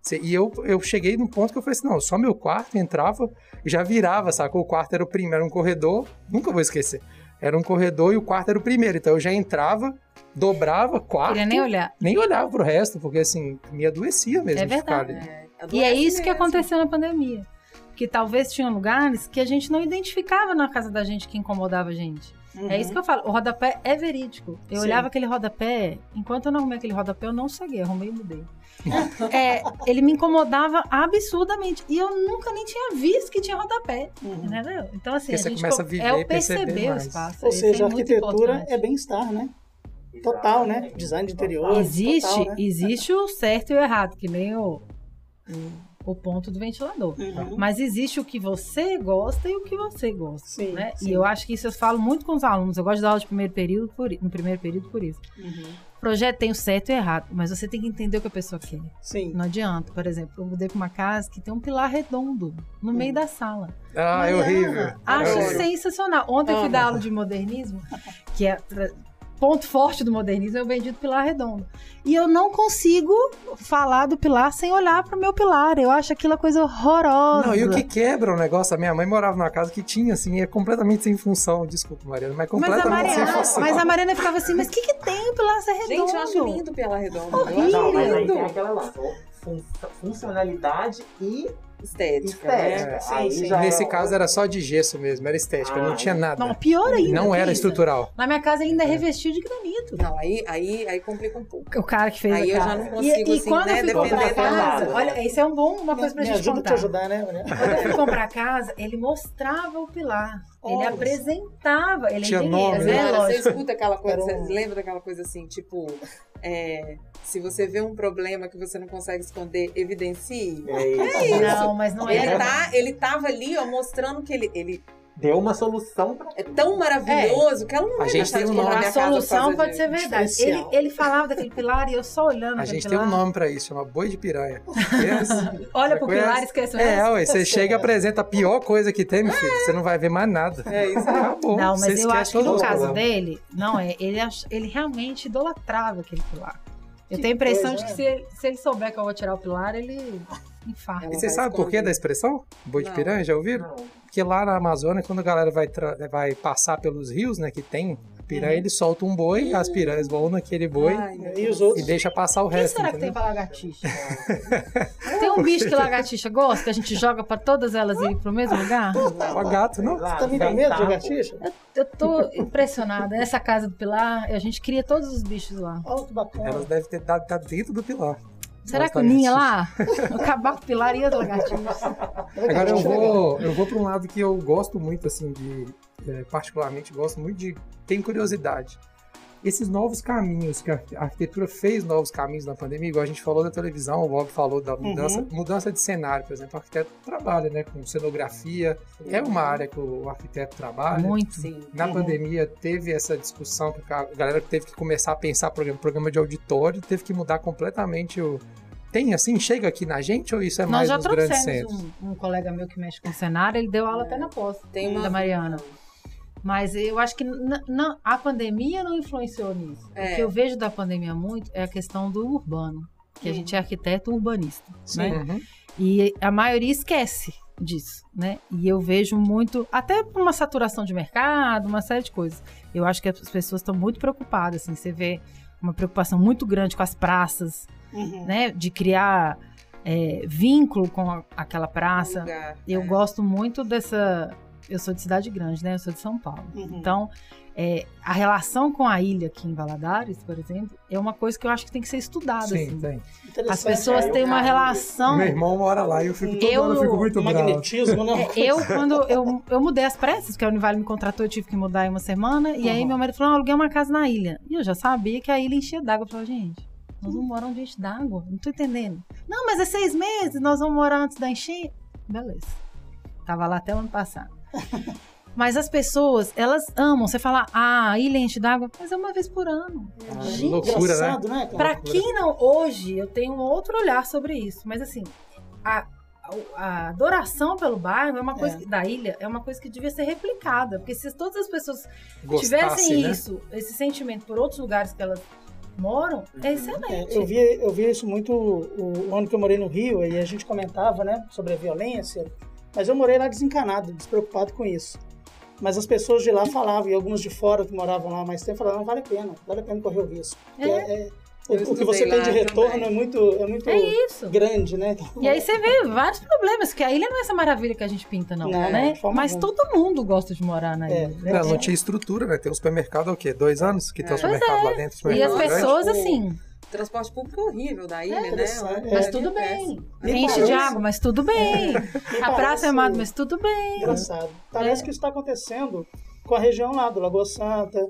Cê- E eu, eu cheguei num ponto que eu falei assim, não, só meu quarto entrava e já virava, sacou? O quarto era o primeiro, era um corredor, nunca vou esquecer. Era um corredor e o quarto era o primeiro. Então eu já entrava, dobrava, quarto, Queria nem olhar. nem olhava pro resto, porque assim, me adoecia mesmo É de ficar verdade. ali. É, E é isso que mesmo. aconteceu na pandemia. Porque talvez tinham lugares que a gente não identificava na casa da gente que incomodava a gente. É isso que eu falo. O rodapé é verídico. Eu Sim. olhava aquele rodapé, enquanto eu não arrumei aquele rodapé, eu não cheguei, arrumei e mudei. [laughs] É, ele me incomodava absurdamente. E eu nunca nem tinha visto que tinha rodapé. Uhum. Entendeu? Então, assim, Porque a você gente começa a viver é o perceber perceber o espaço. Ou Isso seja, é a arquitetura é bem-estar, né? Total, né? Design de interior. Existe, total, né? existe o certo e o errado, que nem o, o, o ponto do ventilador. Uhum. Mas existe o que você gosta e o que você gosta. Sim, né? sim. E eu acho que isso eu falo muito com os alunos. Eu gosto de dar aula de primeiro período por, no primeiro período por isso. Uhum. O projeto tem o certo e o errado, mas você tem que entender o que a pessoa quer. Sim. Não adianta. Por exemplo, eu mudei para uma casa que tem um pilar redondo no meio da sala. Ah, é horrível. Acho É horrível. sensacional. Ontem eu fui dar aula de modernismo, que é ponto forte do modernismo é o bendito pilar redondo. E eu não consigo falar do pilar sem olhar pro meu pilar. Eu acho aquilo coisa horrorosa. Não, e o que quebra o negócio, a minha mãe morava numa casa que tinha, assim, é completamente sem função. Desculpa, Mariana, mas Mas a, completamente sem Mariana, função. mas a Mariana ficava assim, mas o que, que tem o pilar ser redondo? Gente, eu acho lindo pela redonda. Horrível. Eu Não, mas aí tem aquela lá, fun- funcionalidade e Estética, estética. né? Sim, Aí sim. já Nesse é- caso era só de gesso mesmo, era estética, não Ah, tinha nada. Não, pior ainda. Não era isso. estrutural. Na minha casa ainda é revestido de granito. Não, aí, aí, aí complica um pouco. O cara que fez Aí a eu casa. já não consigo, e, e assim, quando né, eu fui comprar casa, olha, isso é um bom, uma coisa pra Me gente ajuda a contar. te ajudar, né? Quando eu fui comprar a casa, ele mostrava o pilar. Ele Olha. apresentava. Ele Tinha é nome, né? né? Você escuta aquela coisa, Era você um- lembra daquela coisa assim, tipo, é, se você vê um problema que você não consegue esconder, evidencie. É isso. Não, mas não Ele, era. tá, ele tava ali, ó, mostrando que ele, ele deu uma solução pra É tão maravilhoso que ela não A vai gente deixar tem um nome. A solução pode ser verdade. Ele, ele falava daquele pilar e eu só olhando A gente tem pilar. um nome pra isso, chama boi de piranha. [laughs] Olha Você pro conhece? pilar e esquece o É, ué, você chega e apresenta a pior coisa que tem, meu filho. Você não vai ver mais nada. É isso. Acabou. Não, Você mas eu acho que no os caso dele, não é. Ele, ach- ele realmente idolatrava aquele pilar. Eu Que tenho a impressão coisa, de que né? se ele, se ele souber que eu vou tirar o pilar, ele infarta. E você sabe por que da expressão? Boi de piranha, já ouviram? Não. Porque lá na Amazônia, quando a galera vai, vai passar pelos rios, né, que tem piranha, Uhum. eles soltam um boi, as piranhas vão naquele boi Ai, E os e outros. deixa passar o Quem resto, será que tem entendeu? pra lagartixa? [laughs] tem um bicho que lagartixa gosta, que a gente joga pra todas elas irem pro mesmo lugar? Ó, gato, não? Você também tem tem medo de lagartixa? Eu tô impressionada. Essa casa do Pilar, a gente cria todos os bichos lá. Olha que bacana. Elas devem ter dado dentro do pilar. Será que [laughs] o ninho é lá? Acabar com o Pilar e as lagartixas. Agora eu vou, eu vou para um lado que eu gosto muito, assim, de. é, particularmente gosto muito de. Tenho curiosidade. Esses novos caminhos, que a arquitetura fez novos caminhos na pandemia, igual a gente falou da televisão, o Bob falou da mudança, mudança de cenário, por exemplo. O arquiteto trabalha né, com cenografia, é uma área que o arquiteto trabalha. Muito. Sim. Na Uhum. pandemia teve essa discussão, porque a galera teve que começar a pensar programa, programa de auditório, teve que mudar completamente o. Tem assim, chega aqui na gente ou isso é Nós mais já nos grandes trouxemos centros? um, um colega meu que mexe com cenário, ele deu aula até na pós, Tem uma da Mariana. Mas eu acho que a pandemia não influenciou nisso. É. O que eu vejo da pandemia muito é a questão do urbano. Que a gente é arquiteto urbanista. Sim. Né? Uhum. E a maioria esquece disso, né? E eu vejo muito, até por uma saturação de mercado, uma série de coisas. Eu acho que as pessoas estão muito preocupadas, assim. Você vê uma preocupação muito grande com as praças, Uhum. né? De criar é, vínculo com a- aquela praça. lugar. Eu É. gosto muito dessa. Eu sou de cidade grande, né? Eu sou de São Paulo. Uhum. Então, é, a relação com a ilha aqui em Valadares, por exemplo, é uma coisa que eu acho que tem que ser estudada. Sim, assim. tem. As pessoas É, têm uma relação. Meu irmão mora lá e eu fico Eu- hora, eu fico muito O bravo. magnetismo, não? É, eu, quando eu, eu mudei as pressas, que a Univale me contratou, eu tive que mudar em uma semana. E aí Uhum. meu marido falou: "Ah, aluguei uma casa na ilha. E eu já sabia que a ilha enchia d'água. Eu falei, gente, nós vamos morar onde enche d'água? Não tô entendendo. Não, mas é seis meses, nós vamos morar antes da enchente. Beleza. Tava lá até o ano passado. Mas as pessoas, elas amam. Você fala, ah, a ilha enche d'água, mas é uma vez por ano. Ah, Gente, loucura, né? Engraçado, né? cara? Pra quem não. Hoje eu tenho um outro olhar sobre isso. Mas assim, a, a- adoração pelo bairro é uma coisa É. que- da ilha é uma coisa que devia ser replicada. Porque se todas as pessoas Gostasse, tivessem né? isso, esse sentimento por outros lugares que elas moram, é É, excelente. eu, vi, eu vi isso muito o, o ano que eu morei no Rio, e a gente comentava, né, sobre a violência, mas eu morei lá desencanado, despreocupado com isso. Mas as pessoas de lá falavam, e algumas de fora que moravam lá há mais tempo, falavam, não vale a pena, vale a pena correr o risco. Porque É. é- o, o que você tem de retorno também. é muito, é muito É isso. grande, né? E aí você vê vários problemas, que a ilha não é essa maravilha que a gente pinta, não, Não, né? Mas alguma. todo mundo gosta de morar na É, ilha. Não, não tinha estrutura, né? Tem um supermercado há o quê? Dois anos que tem um É. supermercado lá dentro? E as grande? pessoas, O- assim, Transporte público é horrível da ilha, né? interessante. Uma mas É, tudo bem. Me Enche de água, mas tudo bem. A parece- praça é amada, mas tudo bem. Engraçado. Parece que isso está acontecendo com a região lá do Lagoa Santa.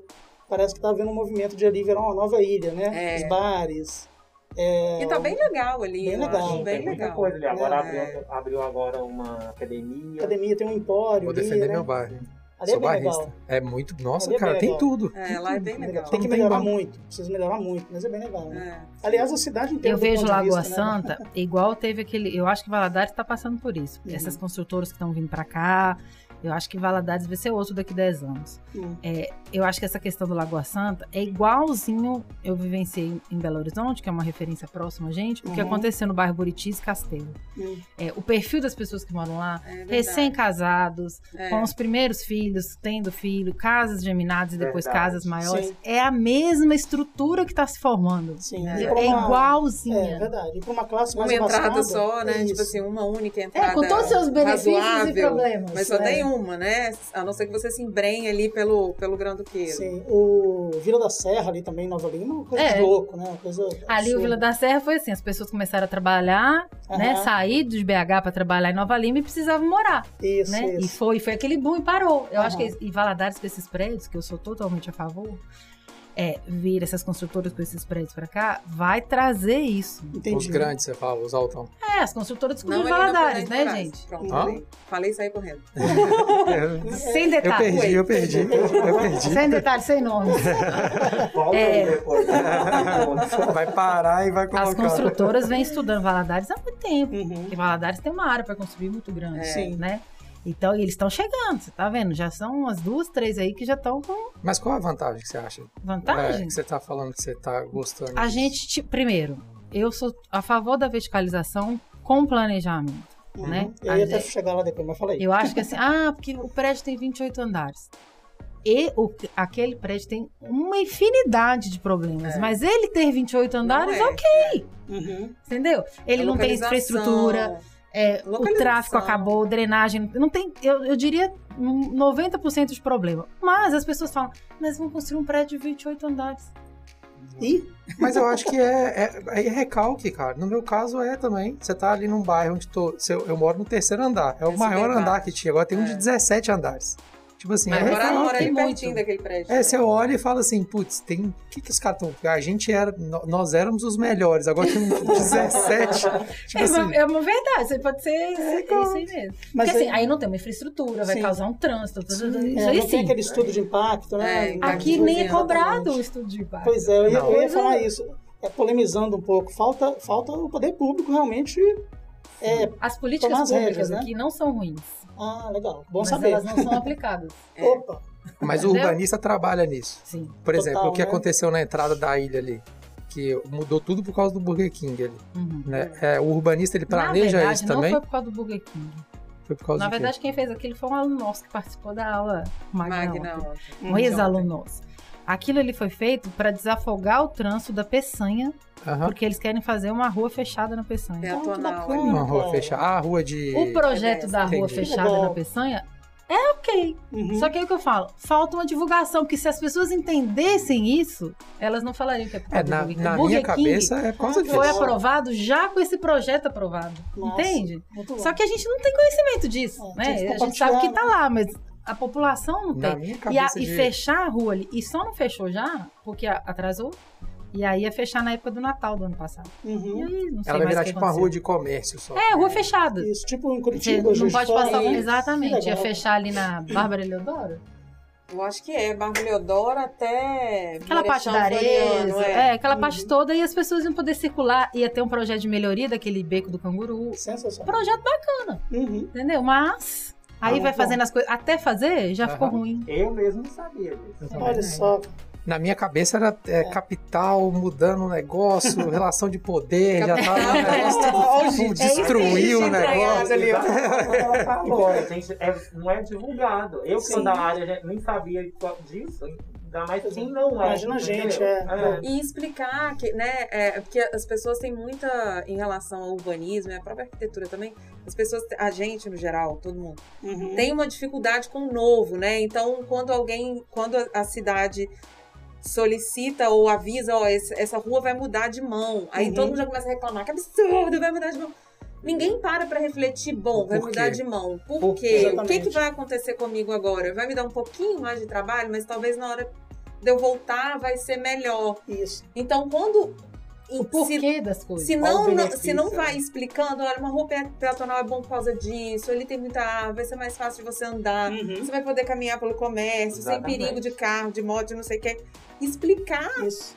Parece que está havendo um movimento de ali virar uma nova ilha, né? É. Os bares. É, E tá bem legal ali, Bem legal. acho Sim, bem tem muita legal. coisa ali. Agora É. abriu, abriu agora uma academia. academia tem um empório. Vou ali, defender né? meu bairro. Ali é Sou bem barrista. legal. É muito. Nossa, é cara, tem tudo. É, lá é bem legal. Tem que tem melhorar muito. Precisa melhorar muito, mas é bem legal. Né? É. Aliás, a cidade inteira. Eu vejo Lagoa vista, né? Santa igual teve aquele. Eu acho que Valadares está passando por isso. Uhum. Essas construtoras que estão vindo para cá. Eu acho que Valadares vai ser outro daqui a 10 anos. É, eu acho que essa questão do Lagoa Santa é igualzinho eu vivenciei em Belo Horizonte, que é uma referência próxima a gente, o que Uhum. aconteceu no bairro Buritis e Castelo. Hum. É, o perfil das pessoas que moram lá, É recém-casados, É. com os primeiros filhos, tendo filho, casas geminadas e depois Verdade. casas maiores. Sim. É a mesma estrutura que está se formando. Sim. É, pra uma- igualzinha. É verdade. E para uma classe Uma mais entrada abastada, só, né? é Tipo assim, uma única entrada. É, com todos os seus benefícios razoável, e problemas. Mas só É. tem uma, né? A não ser que você se embrenhe ali pelo, pelo Granduqueiro. Sim. O Vila da Serra ali também, Nova Lima, uma coisa É. louco, né? Uma coisa Ali o. Vila da Serra foi assim, as pessoas começaram a trabalhar, né, Aham. sair de BH para trabalhar em Nova Lima e precisavam morar, Isso, né? E isso. foi, foi aquele boom e parou. Eu Aham. acho que em Valadares com esses prédios, que eu sou totalmente a favor, é, vir essas construtoras com esses prédios para cá, vai trazer isso. Os Entendi. grandes, você fala, os altão. É, as construtoras na Valadares, né, Moraes. gente? Pronto, Hã? falei. E saí correndo. [laughs] Sem Eu detalhes. perdi, eu perdi, eu perdi. Sem detalhes, sem nomes. [laughs] Volta É. [laughs] Vai parar e vai As colocar. construtoras vêm estudando Valadares há muito tempo. Uhum. Porque Valadares tem uma área para construir muito grande, Sim. né? Então, e eles estão chegando, você tá vendo? Já são umas duas, três aí que já estão com Mas qual a vantagem que você acha? É, vantagem. que você tá falando que você tá gostando. A disso. gente, primeiro, eu sou a favor da verticalização com planejamento, né? Eu ia até gente- chegar lá depois, mas falei. eu acho que assim, [laughs] ah, porque o prédio tem 28 andares. E o, aquele prédio tem uma infinidade de problemas, É. mas ele ter 28 andares, é. ok, Uhum. entendeu? Ele A não tem infraestrutura, é, o tráfego acabou, drenagem, não tem, eu, eu diria hum, 90% de problema. Mas as pessoas falam, mas vão construir um prédio de 28 andares. E Mas eu acho que é, é, é recalque, cara. No meu caso é também. Você tá ali num bairro onde tô, eu, eu moro no terceiro andar. É o Esse maior bem andar que tinha. Agora tem um de É. 17 andares. Tipo assim, Mas é morar, recalque. mora aí muito. pertinho daquele prédio. É, você olha e fala assim, putz, tem. O que, que os caras estão. A gente era. Nós éramos os melhores, agora tem [laughs] um 17. tipo É, assim. uma, é uma verdade, você pode ser isso, isso aí mesmo. Mas Porque assim, aí- aí não tem uma infraestrutura, vai Sim. causar um trânsito, tudo, tudo, isso é, aí não tem sim. aquele estudo de impacto, né? É, Aqui nem é Exatamente. cobrado o estudo de impacto. Pois é, eu ia, Não. eu ia falar isso. É, polemizando um pouco, falta, falta o poder público realmente. É, As políticas as públicas regras, né? aqui não são ruins, ah, legal, bom mas saber. elas não são [laughs] aplicadas. Opa, Mas o Entendeu? urbanista trabalha nisso. Sim. Por exemplo, Total, o que né? aconteceu na entrada da ilha ali. Que mudou tudo por causa do Burger King ali. Uhum. Né? É, o urbanista ele planeja Na verdade, isso não também? foi por causa do Burger King. Foi por causa Na do quê? verdade, quem fez aquilo foi um aluno nosso que participou da aula magna. Magna ontem. ontem. Um ex-aluno nosso. Aquilo ali foi feito para desafogar o trânsito da Peçanha, Aham. porque eles querem fazer uma rua fechada na É Peçanha. bacana. ali. Uma rua fechada. Ah, a rua de. O projeto da rua Entendi. fechada na Peçanha é ok. Uhum. Só que é o que eu falo, falta uma divulgação, porque se as pessoas entendessem isso, elas não falariam que é por É, na, na minha King cabeça é causa disso. foi aprovado já com esse projeto aprovado. Nossa, Entende? Só que a gente não tem conhecimento disso, É, né? A gente sabe que tá lá, mas a população não Na tem. minha E, a- cabeça e de- fechar a rua ali, e só não fechou já, porque atrasou. E aí ia fechar na época do Natal do ano passado. E Uhum. aí, não sei Ela vai virar tipo uma rua de comércio só. É, rua fechada. Isso, tipo em Você Curitiba, não Juiz de pode passar. Que Exatamente. Ia fechar ali na Bárbara Eleodoro. Eu acho que é, Barba Leodoro até. Aquela parte da Arezzo. é. É, aquela parte toda. E as pessoas iam poder circular. Ia ter um projeto de melhoria daquele beco do canguru. Sensacional. Projeto bacana, Uhum. entendeu? Mas. Aí Ah, vai bom. fazendo as coisas. Até fazer, já ficou Aham. ruim. Eu mesmo não sabia disso. Olha só. Na minha cabeça era é, capital mudando o negócio, [laughs] relação de poder, já tava um negócio tudo, tudo destruiu o É negócio. ali, ó. Ela falou, a gente é- não é divulgado. Eu que sou da área nem sabia disso. Ainda mais quem não é. Imagina a gente, entendeu? é. E explicar que, né, é, porque as pessoas têm muita, em relação ao urbanismo e a própria arquitetura também, as pessoas, a gente no geral, todo mundo, Uhum. tem uma dificuldade com o novo, né? Então, quando alguém, quando a- cidade solicita ou avisa, ó, essa rua vai mudar de mão, aí Uhum. todo mundo já começa a reclamar, que absurdo, vai mudar de mão. Ninguém para pra refletir, bom, vai mudar quê? de mão. Por, Por quê? quê? O que, Exatamente. que vai acontecer comigo agora? Vai me dar um pouquinho mais de trabalho, mas talvez na hora de eu voltar vai ser melhor. Isso. Então, quando. O se- porquê das coisas. se não, se não né? vai explicando, olha, uma pe- peatonal é bom por causa disso, ele tem muita árvore, vai ser mais fácil de você andar, Uhum. você vai poder caminhar pelo comércio, sem Exatamente. perigo de carro, de moto, de não sei o que. Explicar Isso.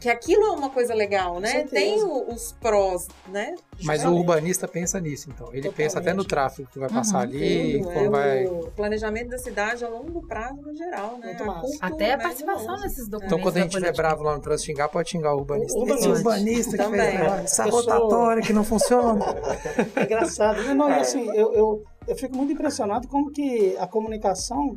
Que aquilo é uma coisa legal, né? Tem o- os prós, né? Mas o urbanista pensa nisso, então. Ele pensa até no Totalmente. tráfego que vai passar Uhum. ali, Tudo, como é vai. O planejamento da cidade a longo prazo, no geral, né? Muito A Até a participação nesses documentos. Então, quando a gente estiver bravo lá no trânsito xingar, pode xingar o urbanista. O Esse urbanista. urbanista que Também. fez essa Eu sou- rotatória que não funciona. [laughs] É engraçado. Não, não, e assim, eu, eu, eu fico muito impressionado como que a comunicação.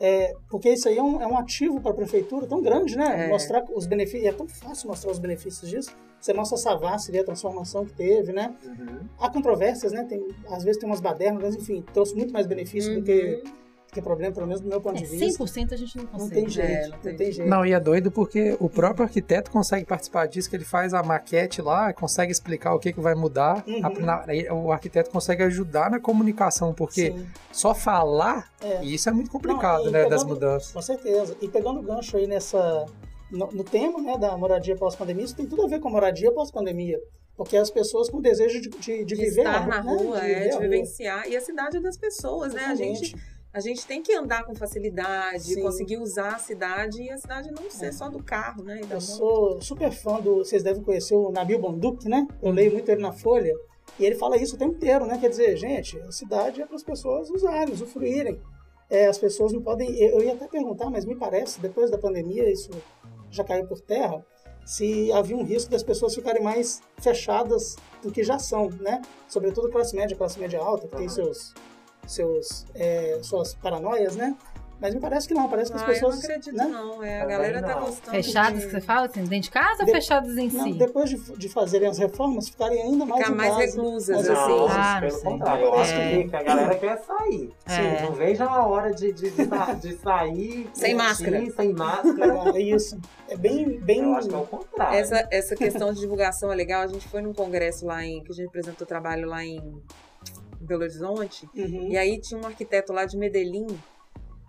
É, porque isso aí é um, é um ativo para a prefeitura tão grande, né? É. Mostrar os benefícios. É tão fácil mostrar os benefícios disso. Você mostra a Savassi a transformação que teve, né? Uhum. Há controvérsias, né? Tem, às vezes tem umas badernas, mas enfim, trouxe muito mais benefício do, que, do que problema, pelo menos do meu ponto É, de vista. 100% a gente não Não consegue. tem jeito, É, não, não tem, tem jeito. Não, e é doido porque o próprio arquiteto consegue participar disso, que ele faz a maquete lá, consegue explicar o que, que vai mudar. Uhum. A- na- o arquiteto consegue ajudar na comunicação, porque Sim. só falar, É. isso é muito complicado, Não, e né, das pegando- mudanças. Com certeza. E pegando o gancho aí nessa, no, no tema né, da moradia pós-pandemia, isso tem tudo a ver com a moradia pós-pandemia. Porque as pessoas com desejo de, de, de De viver estar na né, rua, viver é, a de rua. vivenciar. E a cidade é das pessoas, né? A gente. A gente tem que andar com facilidade, Sim. conseguir usar a cidade e a cidade não ser É. só do carro, né? Eu sou super fã do. Vocês devem conhecer o Nabil Bonduc, né? Eu leio muito ele na Folha. E ele fala isso o tempo inteiro, né? Quer dizer, gente, a cidade é para as pessoas usarem, usufruírem. É, as pessoas não podem. Eu ia até perguntar, mas me parece, depois da pandemia, isso já caiu por terra, se havia um risco das pessoas ficarem mais fechadas do que já são, né? Sobretudo classe média, classe média alta, que tem seus, seus, é, suas paranoias, né? Mas me parece que não, parece que as Ah, pessoas. eu não acredito, né? não. É, a galera tá não. gostando. Fechados, de... que você fala assim, dentro de casa ou De- fechados em Não, si? depois de, de fazerem as reformas, ficarem ainda mais Ficar em mais casa. reclusas, mais assim. Ah, não pelo sei. contrário, eu acho É. que a galera quer sair. É. Não vejo a hora de, de, de, sa- de sair Sem máscara. Sem máscara. [laughs] É isso. É bem, bem. Eu acho que é o contrário. Essa, essa questão de divulgação é legal. A gente foi num congresso lá em. que a gente apresentou trabalho lá em Belo Horizonte. Uhum. E aí tinha um arquiteto lá de Medellín,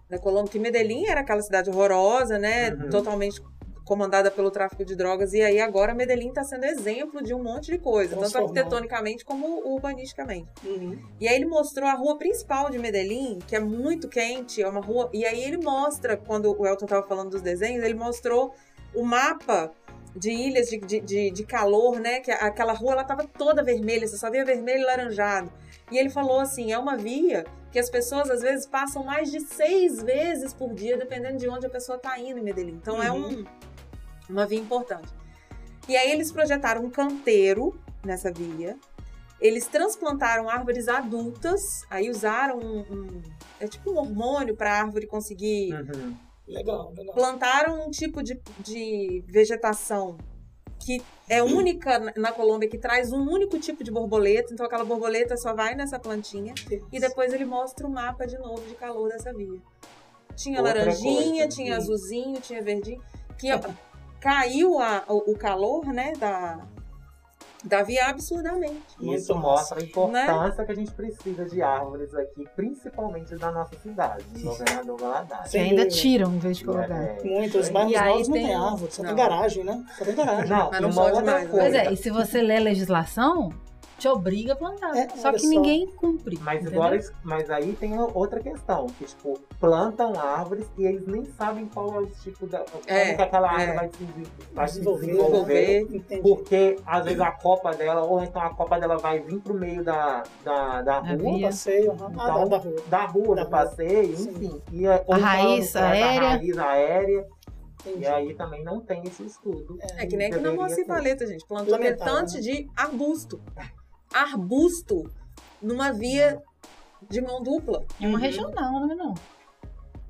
da Colômbia, que Medellín era aquela cidade horrorosa, né? Uhum. Totalmente comandada pelo tráfico de drogas. E aí agora Medellín está sendo exemplo de um monte de coisa, tanto arquitetonicamente como urbanisticamente. Uhum. E aí ele mostrou a rua principal de Medellín, que é muito quente, é uma rua. E aí ele mostra, quando o Elton estava falando dos desenhos, ele mostrou o mapa de ilhas de, de, de, de calor, né? Que aquela rua ela tava toda vermelha, você só via vermelho e laranjado. E ele falou assim: é uma via que as pessoas às vezes passam mais de seis vezes por dia, dependendo de onde a pessoa está indo em Medellín. Então é um, uma via importante. E aí eles projetaram um canteiro nessa via. Eles transplantaram árvores adultas, aí usaram um, um- é tipo um hormônio para a árvore conseguir Uhum. Legal, legal. plantaram um tipo de, de vegetação que é única na- Colômbia, que traz um único tipo de borboleta, então aquela borboleta só vai nessa plantinha, e depois ele mostra o mapa de novo de calor dessa via. Tinha Outra laranjinha, coisa. tinha azulzinho, tinha verdinho, que ó, caiu a- o, o calor, né, da, da via absurdamente. Isso Muito mostra a Né? importância que a gente precisa de árvores aqui, principalmente da nossa cidade, do governador Valadares. Que ainda tiram em vez de colocar. É, Muitos isso bairros E aí novos não tem tem árvore, só Não. tem garagem, né? Só tem garagem. Não, Mas e não uma pode mais, né? coisa. Pois é, e se você lê a legislação, te obriga a plantar. É, só que só. ninguém cumpre. Mas, entendeu? agora, mas aí tem outra questão, que tipo, plantam árvores e eles nem sabem qual é o tipo da. Como É, que aquela árvore é. vai se, vai se Desenvolver, desenvolver. Entendi. Porque às vezes a copa dela, ou então a copa dela vai vir pro meio da, da, da rua, via. Passeio, ah, da, Então, da rua. da rua, Da do rua. passeio, Sim. enfim. E, ou então raiz traz aérea. A raiz aérea. Entendi. E aí também não tem esse estudo. É que nem aqui na Moacir. Paleta, gente. Plantou tanto né? de arbusto. Arbusto numa via de mão dupla. É uma regional, não é não?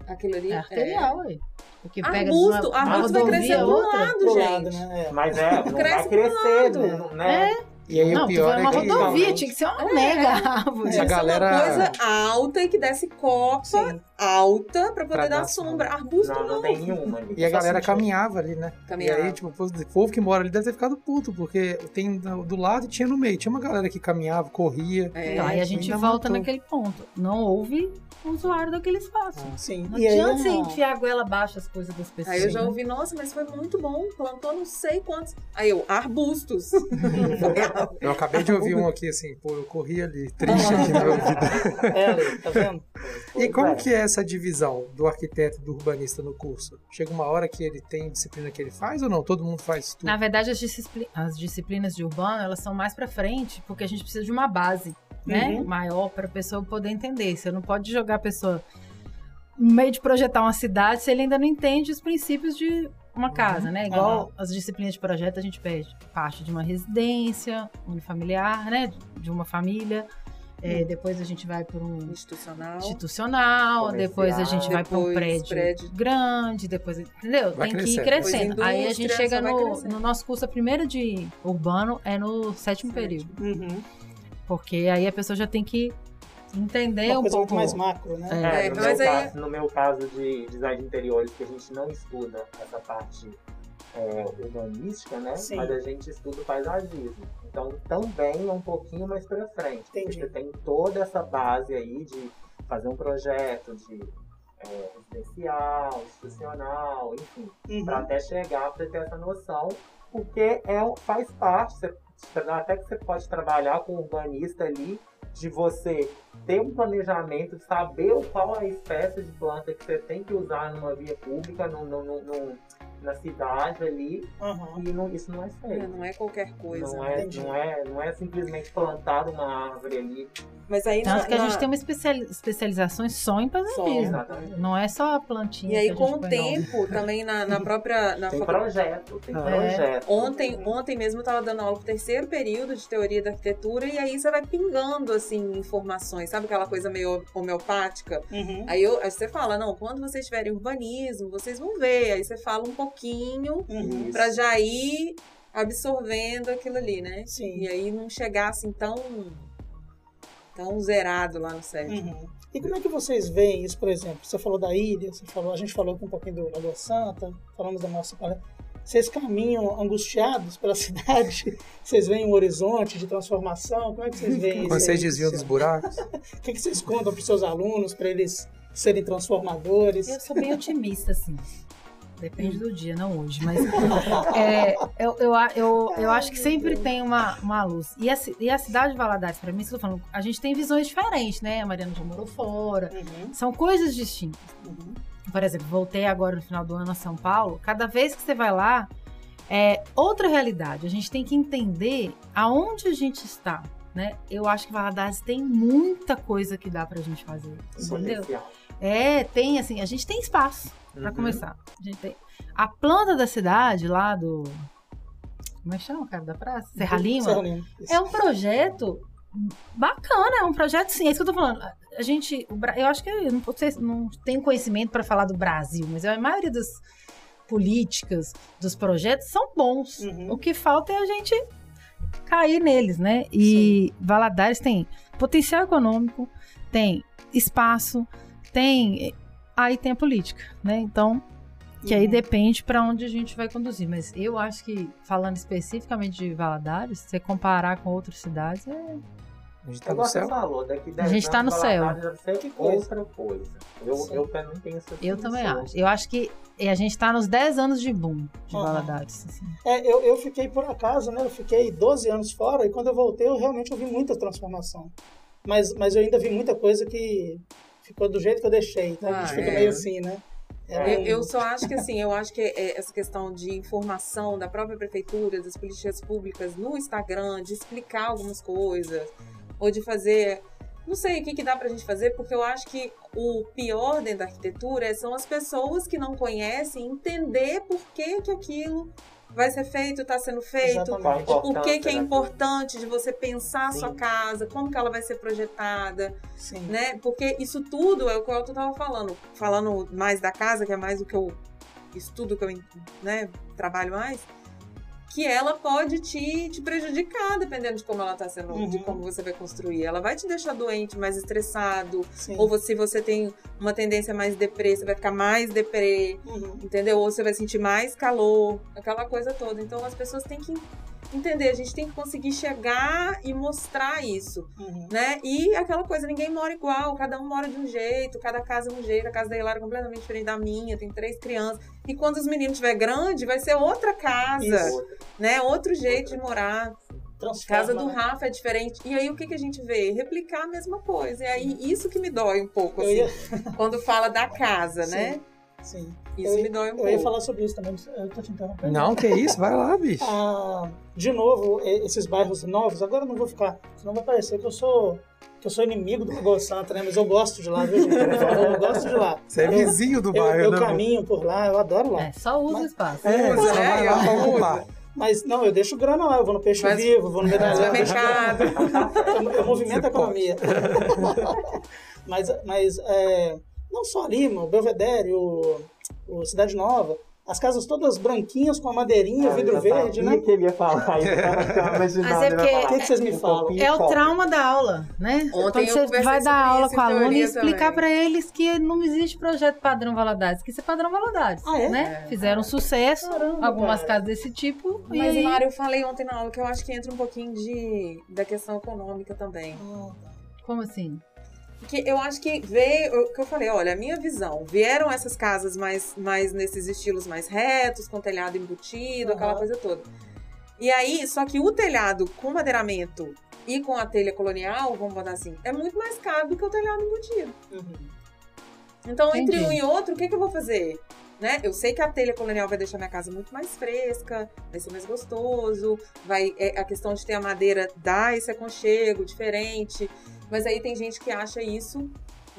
Aquilo ali É arterial, ué. Porque pega Arbusto, uma, arbusto vai crescer pro outra. lado, gente. lado, né? É. Mas é, não [laughs] Cresce vai crescer, né? E aí Não, o pior é é uma que rodovia, tinha que ser uma mega árvore. Tinha A que ser galera- uma coisa alta e que desse copa Sim. alta pra poder Pra dar dar sombra. Arbusto Não, não. tem nenhuma. E a galera sentido. caminhava ali, né? Caminhava. E aí, tipo, o povo- que mora ali deve ter ficado puto, porque tem do do lado e tinha no meio. Tinha uma galera que caminhava, corria. É. Aí a gente volta matou. naquele ponto. Não houve usuário daquele espaço. Sim. Não E aí, adianta você a- enfiar a goela abaixo as coisas das pessoas. Aí eu já ouvi, nossa, mas foi muito bom. Plantou não sei quantos. Aí eu, arbustos. [laughs] Eu acabei de ouvir um aqui assim, pô, eu corri ali, triste aqui no meu ouvido. É, tá vendo? E como é. que é essa divisão do arquiteto e do urbanista no curso? Chega uma hora que ele tem disciplina que ele faz ou não? Todo mundo faz tudo? Na verdade, as, discipli- as disciplinas de urbano, elas são mais pra frente, porque a gente precisa de uma base, né? Uhum. Maior para a pessoa poder entender. Você não pode jogar a pessoa no meio de projetar uma cidade se ele ainda não entende os princípios de uma casa, né? Igual as disciplinas de projeto, a gente pede parte de uma residência unifamiliar, né? De uma família. É, depois a gente vai para um Institucional. institucional, depois a gente vai para um prédio, prédio. grande, depois, entendeu? Vai Tem que ir crescendo. Aí a gente chega no, no nosso curso, a primeira de urbano é no sétimo período, Uhum. Porque aí a pessoa já tem que entender Uma um pouco mais macro, né? É. É, no, mas meu aí- caso, no meu caso de design de interiores, que a gente não estuda essa parte é, urbanística, né? Sim. Mas a gente estuda o paisagismo. Então também é um pouquinho mais pra frente. Entendi. Porque tem toda essa base aí de fazer um projeto, de é, residencial, institucional, enfim, Uhum. para até chegar para ter essa noção, porque é, faz parte, você- até que você pode trabalhar com o urbanista ali, de você ter um planejamento, saber qual a espécie de planta que você tem que usar numa via pública, no- no- no- na cidade ali, Uhum. e não- isso não é É, feito. Não é qualquer coisa. Não é, não, é, não é simplesmente plantar uma árvore ali. Mas aí Tanto na- que a gente na- tem uma especiali- especializações só em paisagismo. Exatamente. Não é só a plantinha. E aí, que a com gente o tempo, também na, na própria. Na Tem projeto, tem É. projeto. Ontem, ontem mesmo eu estava dando aula pro terceiro período de teoria da arquitetura e aí você vai pingando assim informações, sabe aquela coisa meio homeopática? Uhum. Aí, eu, aí você fala, não, quando vocês tiverem urbanismo, vocês vão ver. Aí você fala um pouquinho Uhum. para já ir absorvendo aquilo ali, né? Sim. E aí não chegar assim tão tão zerado lá no sétimo. Uhum. E como é que vocês veem isso, por exemplo? Você falou da ilha, você falou, a gente falou um pouquinho do Lagoa Santa, falamos da nossa palestra. Vocês caminham angustiados pela [laughs] cidade? Vocês veem um horizonte de transformação? Como é que vocês veem isso? Vocês desviam dos buracos. [laughs] O que, que vocês contam para os seus alunos, para eles serem transformadores? Eu sou bem otimista, assim. Depende do dia, não hoje. Mas [laughs] é, eu, eu, eu, eu acho que sempre tem uma, uma luz. E a, e a cidade de Valadares, para mim, tô falando, a gente tem visões diferentes, né? A Mariana já morou fora. Uhum, São coisas distintas. uhum. Por exemplo, voltei agora no final do ano a São Paulo. Cada vez que você vai lá, é outra realidade. A gente tem que entender aonde a gente está. Né? Eu acho que Valadares tem muita coisa que dá pra gente fazer. Entendeu? É, tem assim, a gente tem espaço pra Uhum. começar. A gente tem a planta da cidade lá do como é que chama, cara, da praça? Serra Lima. Serra Lima. É um projeto bacana, é um projeto sim, é isso que eu tô falando. A gente, o eu acho que eu não, sei, não tenho conhecimento para falar do Brasil, mas a maioria das políticas, dos projetos são bons. Uhum. O que falta é a gente cair neles, né? E Valadares tem potencial econômico, tem espaço, tem aí tem a política, né? Então, que aí Uhum. depende para onde a gente vai conduzir. Mas eu acho que, falando especificamente de Valadares, se você comparar com outras cidades, é... A gente tá Igual no céu. falou, daqui A 10 gente tá anos, no céu. Ser outra coisa. Eu, Sim. eu também tenho essa eu também acho. Eu acho que a gente tá nos 10 anos de boom de Uhum. Valadares. assim. É, eu, eu fiquei por acaso, né? Eu fiquei 12 anos fora e quando eu voltei eu realmente ouvi muita transformação. Mas, mas eu ainda vi muita coisa que ficou do jeito que eu deixei. Então a gente Ah, fica é. meio assim, né? É Eu, eu só acho que assim, eu acho que é, essa questão de informação da própria prefeitura, das políticas públicas no Instagram, de explicar algumas coisas, ou de fazer. Não sei o que, que dá pra gente fazer, porque eu acho que o pior dentro da arquitetura são as pessoas que não conhecem entender por que, que aquilo vai ser feito, está sendo feito, Exatamente. O que, que é importante de você pensar a sua casa, como que ela vai ser projetada Sim. né? Porque isso tudo é o que o Elton tava falando. Falando mais da casa, que é mais o que eu estudo, que eu né, trabalho mais. Que ela pode te, te prejudicar, dependendo de como ela tá sendo, de Uhum. como você vai construir. Ela vai te deixar doente, mais estressado. Sim. Ou você- se você tem uma tendência mais deprê, você vai ficar mais deprê, Uhum. entendeu? Ou você vai sentir mais calor, aquela coisa toda. Então as pessoas têm que entender, a gente tem que conseguir chegar e mostrar isso Uhum. né? E aquela coisa, ninguém mora igual, cada um mora de um jeito, cada casa de um jeito, a casa da Hilária é completamente diferente da minha, tem três crianças. E quando os meninos estiver grande, vai ser outra casa, Isso. né? Outro jeito de morar. Transforma, Casa do né? Rafa é diferente. E aí o que, que a gente vê? Replicar a mesma coisa. E aí isso que me dói um pouco, assim, ia- quando fala da casa, [laughs] Sim. né? Sim. Isso Eu- me dói um Eu pouco. ia falar sobre isso também, eu tô te interrompendo. Não, que isso, vai lá, [laughs] bicho. Ah, de novo, esses bairros novos, agora eu não vou ficar, senão vai parecer que eu sou que eu sou inimigo do Lagoa Santa, né? Mas eu gosto de lá, viu, gente? Eu, eu gosto de lá. Você é Eu- vizinho do Eu, bairro, eu né? caminho por lá, eu adoro lá. É, só usa o espaço. É, Usa, né? vai lá ocupar. Mas não, eu deixo grana lá, eu vou no Peixe Mas- Vivo, vou no Medalhão. Eu, eu movimento a economia. [laughs] mas mas é, não só ali, o Belvedere, o, o Cidade Nova, as casas todas branquinhas com a madeirinha, Ah, vidro verde, né? que ele ia falar tava imaginando Mas é porque-. O que, que vocês me falam? É o trauma da aula, né? Ontem Quando você vai dar aula com o aluno e explicar pra eles que não existe projeto padrão Valadares, que isso é padrão Valadares, Ah, é? né? Fizeram sucesso, Caramba, algumas cara. casas desse tipo, e Mas, aí... Mário, eu falei ontem na aula que eu acho que entra um pouquinho de, da questão econômica também. Como assim? Que eu acho que veio, o que eu falei, olha, a minha visão, vieram essas casas mais, mais nesses estilos mais retos, com telhado embutido, aquela Aham. coisa toda. E aí, só que o telhado com madeiramento e com a telha colonial, vamos botar assim, é muito mais caro do que o telhado embutido. Então, entre Entendi. um e outro, o que, que eu vou fazer? Né? Eu sei que a telha colonial vai deixar minha casa muito mais fresca, vai ser mais gostoso, vai é, a questão de ter a madeira dá esse aconchego diferente, mas aí tem gente que acha isso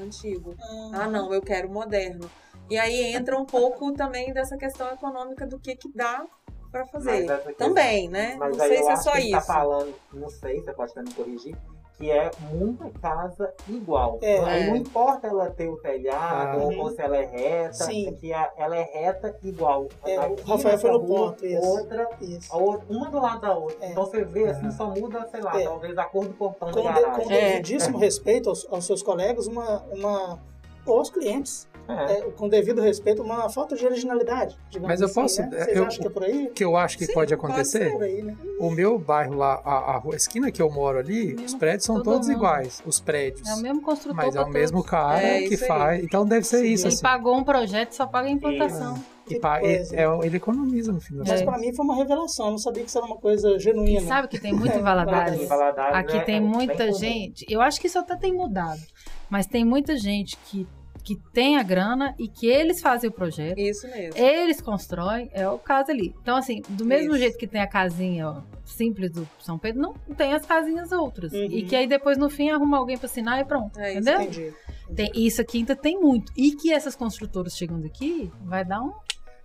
antigo. Ah, não, eu quero moderno. E aí entra um pouco também dessa questão econômica do que que dá pra fazer. Essa questão- Também, né? Mas não aí sei eu se é só que ele isso. Tá falando, não sei, você pode até me corrigir, que é muita casa igual. É. Não importa ela ter o telhado Ah. ou, se ela é reta, Sim. é que a- ela é reta igual. É, o Rafael foi no rua, ponto, isso. Outra, Isso. a outra, uma do lado da outra. É. Então você vê assim, só muda, sei lá, É. talvez a cor do portão da Com, de, garagem. com É. devidíssimo respeito aos, aos seus colegas, uma, uma, ou aos clientes, É. é, com devido respeito, uma falta de originalidade. digamos Mas eu assim, posso- Né? Vocês eu- acham que é por aí? O que eu acho que Sim, pode pode acontecer, É por aí, né? o meu bairro lá, a, a esquina que eu moro ali, os prédios são todo todos mundo. iguais. Os prédios. É o mesmo construtor. Mas é o mesmo todos. cara É que isso aí. faz. Então deve ser isso. Quem Assim. pagou um projeto só paga a implantação. E Que pa- coisa. é- é- ele economiza no fim das Mas É. pra mim foi uma revelação, eu não sabia que isso era uma coisa genuína. E sabe que tem muito em [laughs] Valadares? Valadares, Aqui né, tem é muita gente. Eu acho que isso até tem mudado. Mas tem muita gente que, que tem a grana e que eles fazem o projeto. Isso mesmo. Eles constroem, é o caso ali. Então, assim, do mesmo Isso. jeito que tem a casinha ó, simples do São Pedro, não tem as casinhas outras. Uhum. E que aí depois, no fim, arruma alguém pra assinar e pronto. É isso. entendeu? Entendi. Tem, isso aqui ainda tem muito. E que essas construtoras chegando aqui, vai dar um.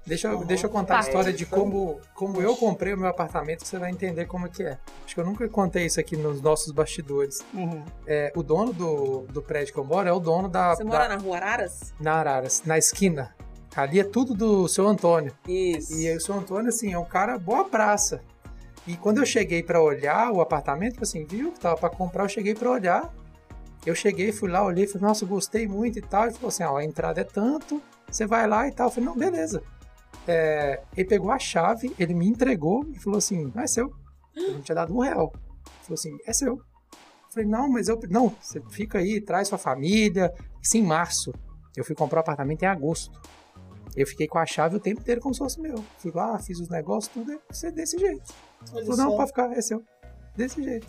Deixa eu, Uhum. deixa eu contar a Tá. história de como, como eu comprei o meu apartamento, que você vai entender como é que é. Acho que eu nunca contei isso aqui nos nossos bastidores. Uhum. É, o dono do, do prédio que eu moro é o dono da. Você da- mora na rua Araras? na Araras, na esquina. Ali é tudo do seu Antônio. Isso. E aí o seu Antônio, assim, é um cara boa praça. E quando eu cheguei pra olhar o apartamento, assim, viu que tava pra comprar, eu cheguei pra olhar. Eu cheguei, fui lá, olhei, falei, nossa, gostei muito e tal. Ele falou assim, ó, a entrada é tanto, você vai lá e tal. Eu falei, não, beleza. É, ele pegou a chave, ele me entregou e falou assim, não é seu. Eu não tinha dado um real. Ele falou assim, é seu. Eu falei, não, mas eu. Não, você fica aí, traz sua família. Isso em março. Eu fui comprar o apartamento em agosto. Eu fiquei com a chave o tempo inteiro como se fosse meu. Fui lá, fiz os negócios, tudo é desse jeito. Olha Falei, não, pode ficar, é seu. Desse jeito.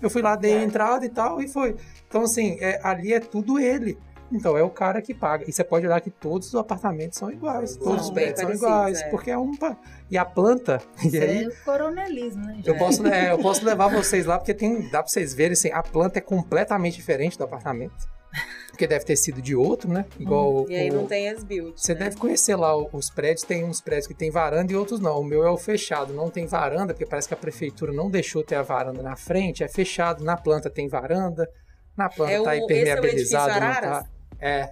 Eu fui lá, dei a entrada e tal, e foi. Então, assim, é, ali é tudo ele. Então, é o cara que paga. E você pode olhar que todos os apartamentos são iguais. Todos os prédios são iguais. é. Porque é um. pa- E a planta. [laughs] E Isso aí, é o coronelismo, né? gente? eu posso, é, eu posso [laughs] levar vocês lá, porque tem, dá pra vocês verem, assim, a planta é completamente diferente do apartamento. Porque deve ter sido de outro, né? Igual Hum, E aí o- não tem as builds. você né? deve conhecer lá os prédios, tem uns prédios que tem varanda e outros não. O meu é o fechado, não tem varanda, porque parece que a prefeitura não deixou ter a varanda na frente, é fechado, na planta tem varanda, na planta É o- tá esse é o não tá. É.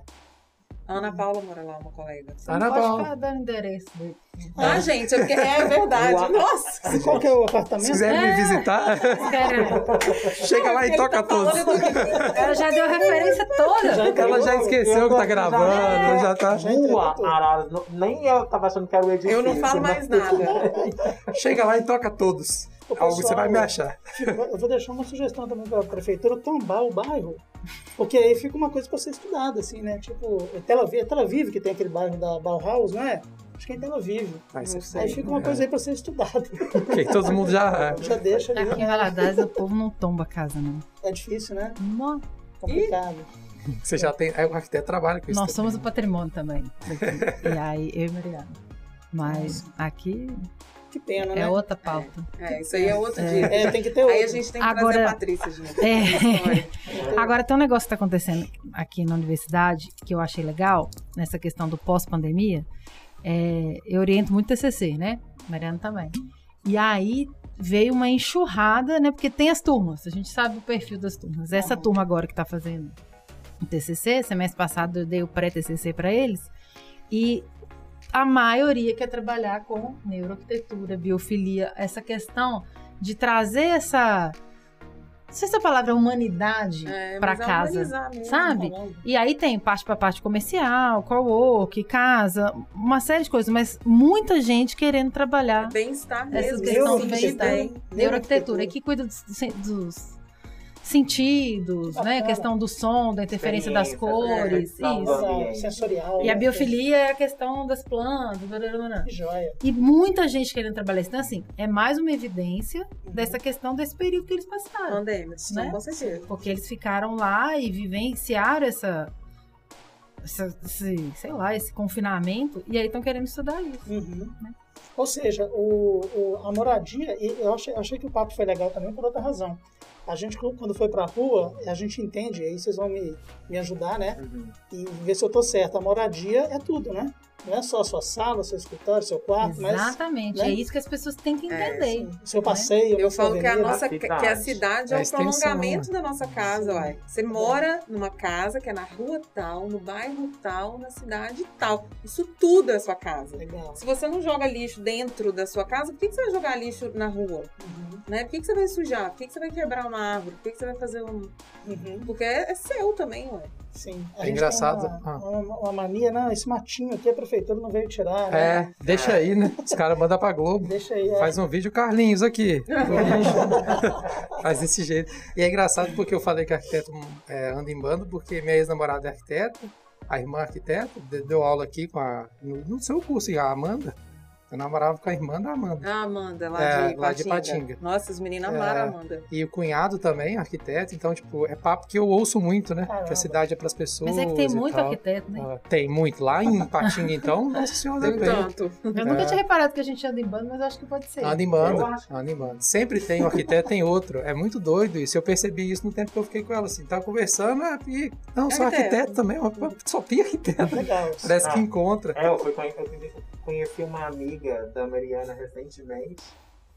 Ana Paula mora lá, uma colega. Você não Ana pode Paula. ficar dando endereço dele. Ah, gente, é, porque é verdade. Uau. Nossa! Qual que é o Se apartamento? quiser me É. visitar, chega lá e Ele toca tá todos. falando- ela já deu a referência toda. Ela já esqueceu que tá gravando, já tá. Rua. Araras, não- nem eu tava achando que era o edifício. Eu não falo né? mais nada. Chega lá e toca todos. O Algo você pessoal- vai me achar. Eu vou deixar uma sugestão também para a prefeitura tombar o bairro, porque aí fica uma coisa para ser estudada, assim, né? Tipo, é Tel Aviv, é Tel Aviv que tem aquele bairro da Bauhaus, não é? Acho que é em Tel Aviv. Ser Aí fica uma coisa aí para ser estudada. Ok, todo mundo já. [laughs] Já deixa ali. Aqui em Valadares o povo não tomba casa, não. É difícil, né? Nó. Complicado. Você já tem. Aí o arquiteto trabalha com isso. Nós também. somos o patrimônio também. [laughs] E aí, eu e Mariana. Mas aqui Que pena, é né? outra pauta. É, isso aí é outro dia. É, tem que ter outro. Aí a gente tem que trazer Agora- a Patrícia junto. É. [laughs] Agora tem um negócio que está acontecendo aqui na universidade que eu achei legal, nessa questão do pós-pandemia. É, eu oriento muito TCC, né? Mariana também. E aí veio uma enxurrada, né? Porque tem as turmas, a gente sabe o perfil das turmas. Essa turma agora que está fazendo o TCC, semestre passado eu dei o pré-TCC para eles, e a maioria quer trabalhar com neuroarquitetura, biofilia, essa questão de trazer essa. Não sei se a palavra é humanidade É, para é casa. humanizar mesmo. sabe? E aí tem parte para parte comercial, co-work, casa, uma série de coisas, mas muita gente querendo trabalhar Bem-estar essa mesmo. questão sim, do que bem-estar. neuroarquitetura, que cuida dos, dos sentidos, né? A Bacana. questão do som, da interferência das Experiência, cores, né? isso. sensorial. E a né? biofilia é a questão das plantas. blá, blá, blá, joia. E muita gente querendo trabalhar isso. Então, assim, é mais uma evidência dessa questão desse período que eles passaram. Pandêmica, Né? com certeza. Porque eles ficaram lá e vivenciaram essa, essa- esse, sei lá, esse confinamento e aí estão querendo estudar isso. Uhum. Ou seja, o, o- a moradia, e eu achei, eu achei que o papo foi legal também por outra razão. A gente, quando foi pra rua, a gente entende, aí vocês vão me, me ajudar, né? Uhum. E ver se eu tô certo. A moradia é tudo, né? Não é só a sua sala, seu escritório, seu quarto, mas Exatamente. né? É isso que as pessoas têm que entender. o seu passeio. Eu a falo que a, avenida. nossa, A que a cidade é A o extensão, prolongamento né? da nossa casa, uai. Você mora numa casa que é na rua tal, no bairro tal, na cidade tal. Isso tudo é sua casa. Legal. Se você não joga lixo dentro da sua casa, por que, que você vai jogar lixo na rua? Uhum, Né? Por que, que você vai sujar? Por que, que você vai quebrar uma árvore? Por que, que você vai fazer um. uhum. Porque é, é seu também, ué. Sim. É A gente engraçado, uma, ah. uma- uma mania, não, esse matinho aqui a prefeitura não veio tirar, né? É, deixa aí, né? Os caras mandam pra Globo. Deixa aí. é. Faz um vídeo Carlinhos aqui. [laughs] Faz desse jeito. E é engraçado porque eu falei que arquiteto é, anda em bando, porque minha ex-namorada é arquiteta, a irmã é arquiteta, de- deu aula aqui com a, no, no seu curso, a Amanda. Eu namorava com a irmã da Amanda. A Amanda, lá, É, de, lá de Patinga. Patinga. Nossa, os meninos É. amaram a Amanda. E o cunhado também, arquiteto, então, tipo, é papo que eu ouço muito, né? Caramba. Que a cidade é pras pessoas. Mas é que tem muito tal. arquiteto, né? Ah, tem muito. Lá em Patinga, então, [laughs] nossa senhora Tem tanto. Eu nunca É. tinha reparado que a gente anda em bando, mas acho que pode ser. Anda em banda, acho. anda em banda. Sempre tem um arquiteto, tem outro. É muito doido isso. Eu percebi isso no tempo que eu fiquei com ela, assim. Tava conversando, ah, e... não, sou Arquiteto. arquiteto também. Só tem arquiteto. Legal. Parece que Ah. encontra. É, eu, fui, conhe- eu conheci uma amiga da Mariana recentemente.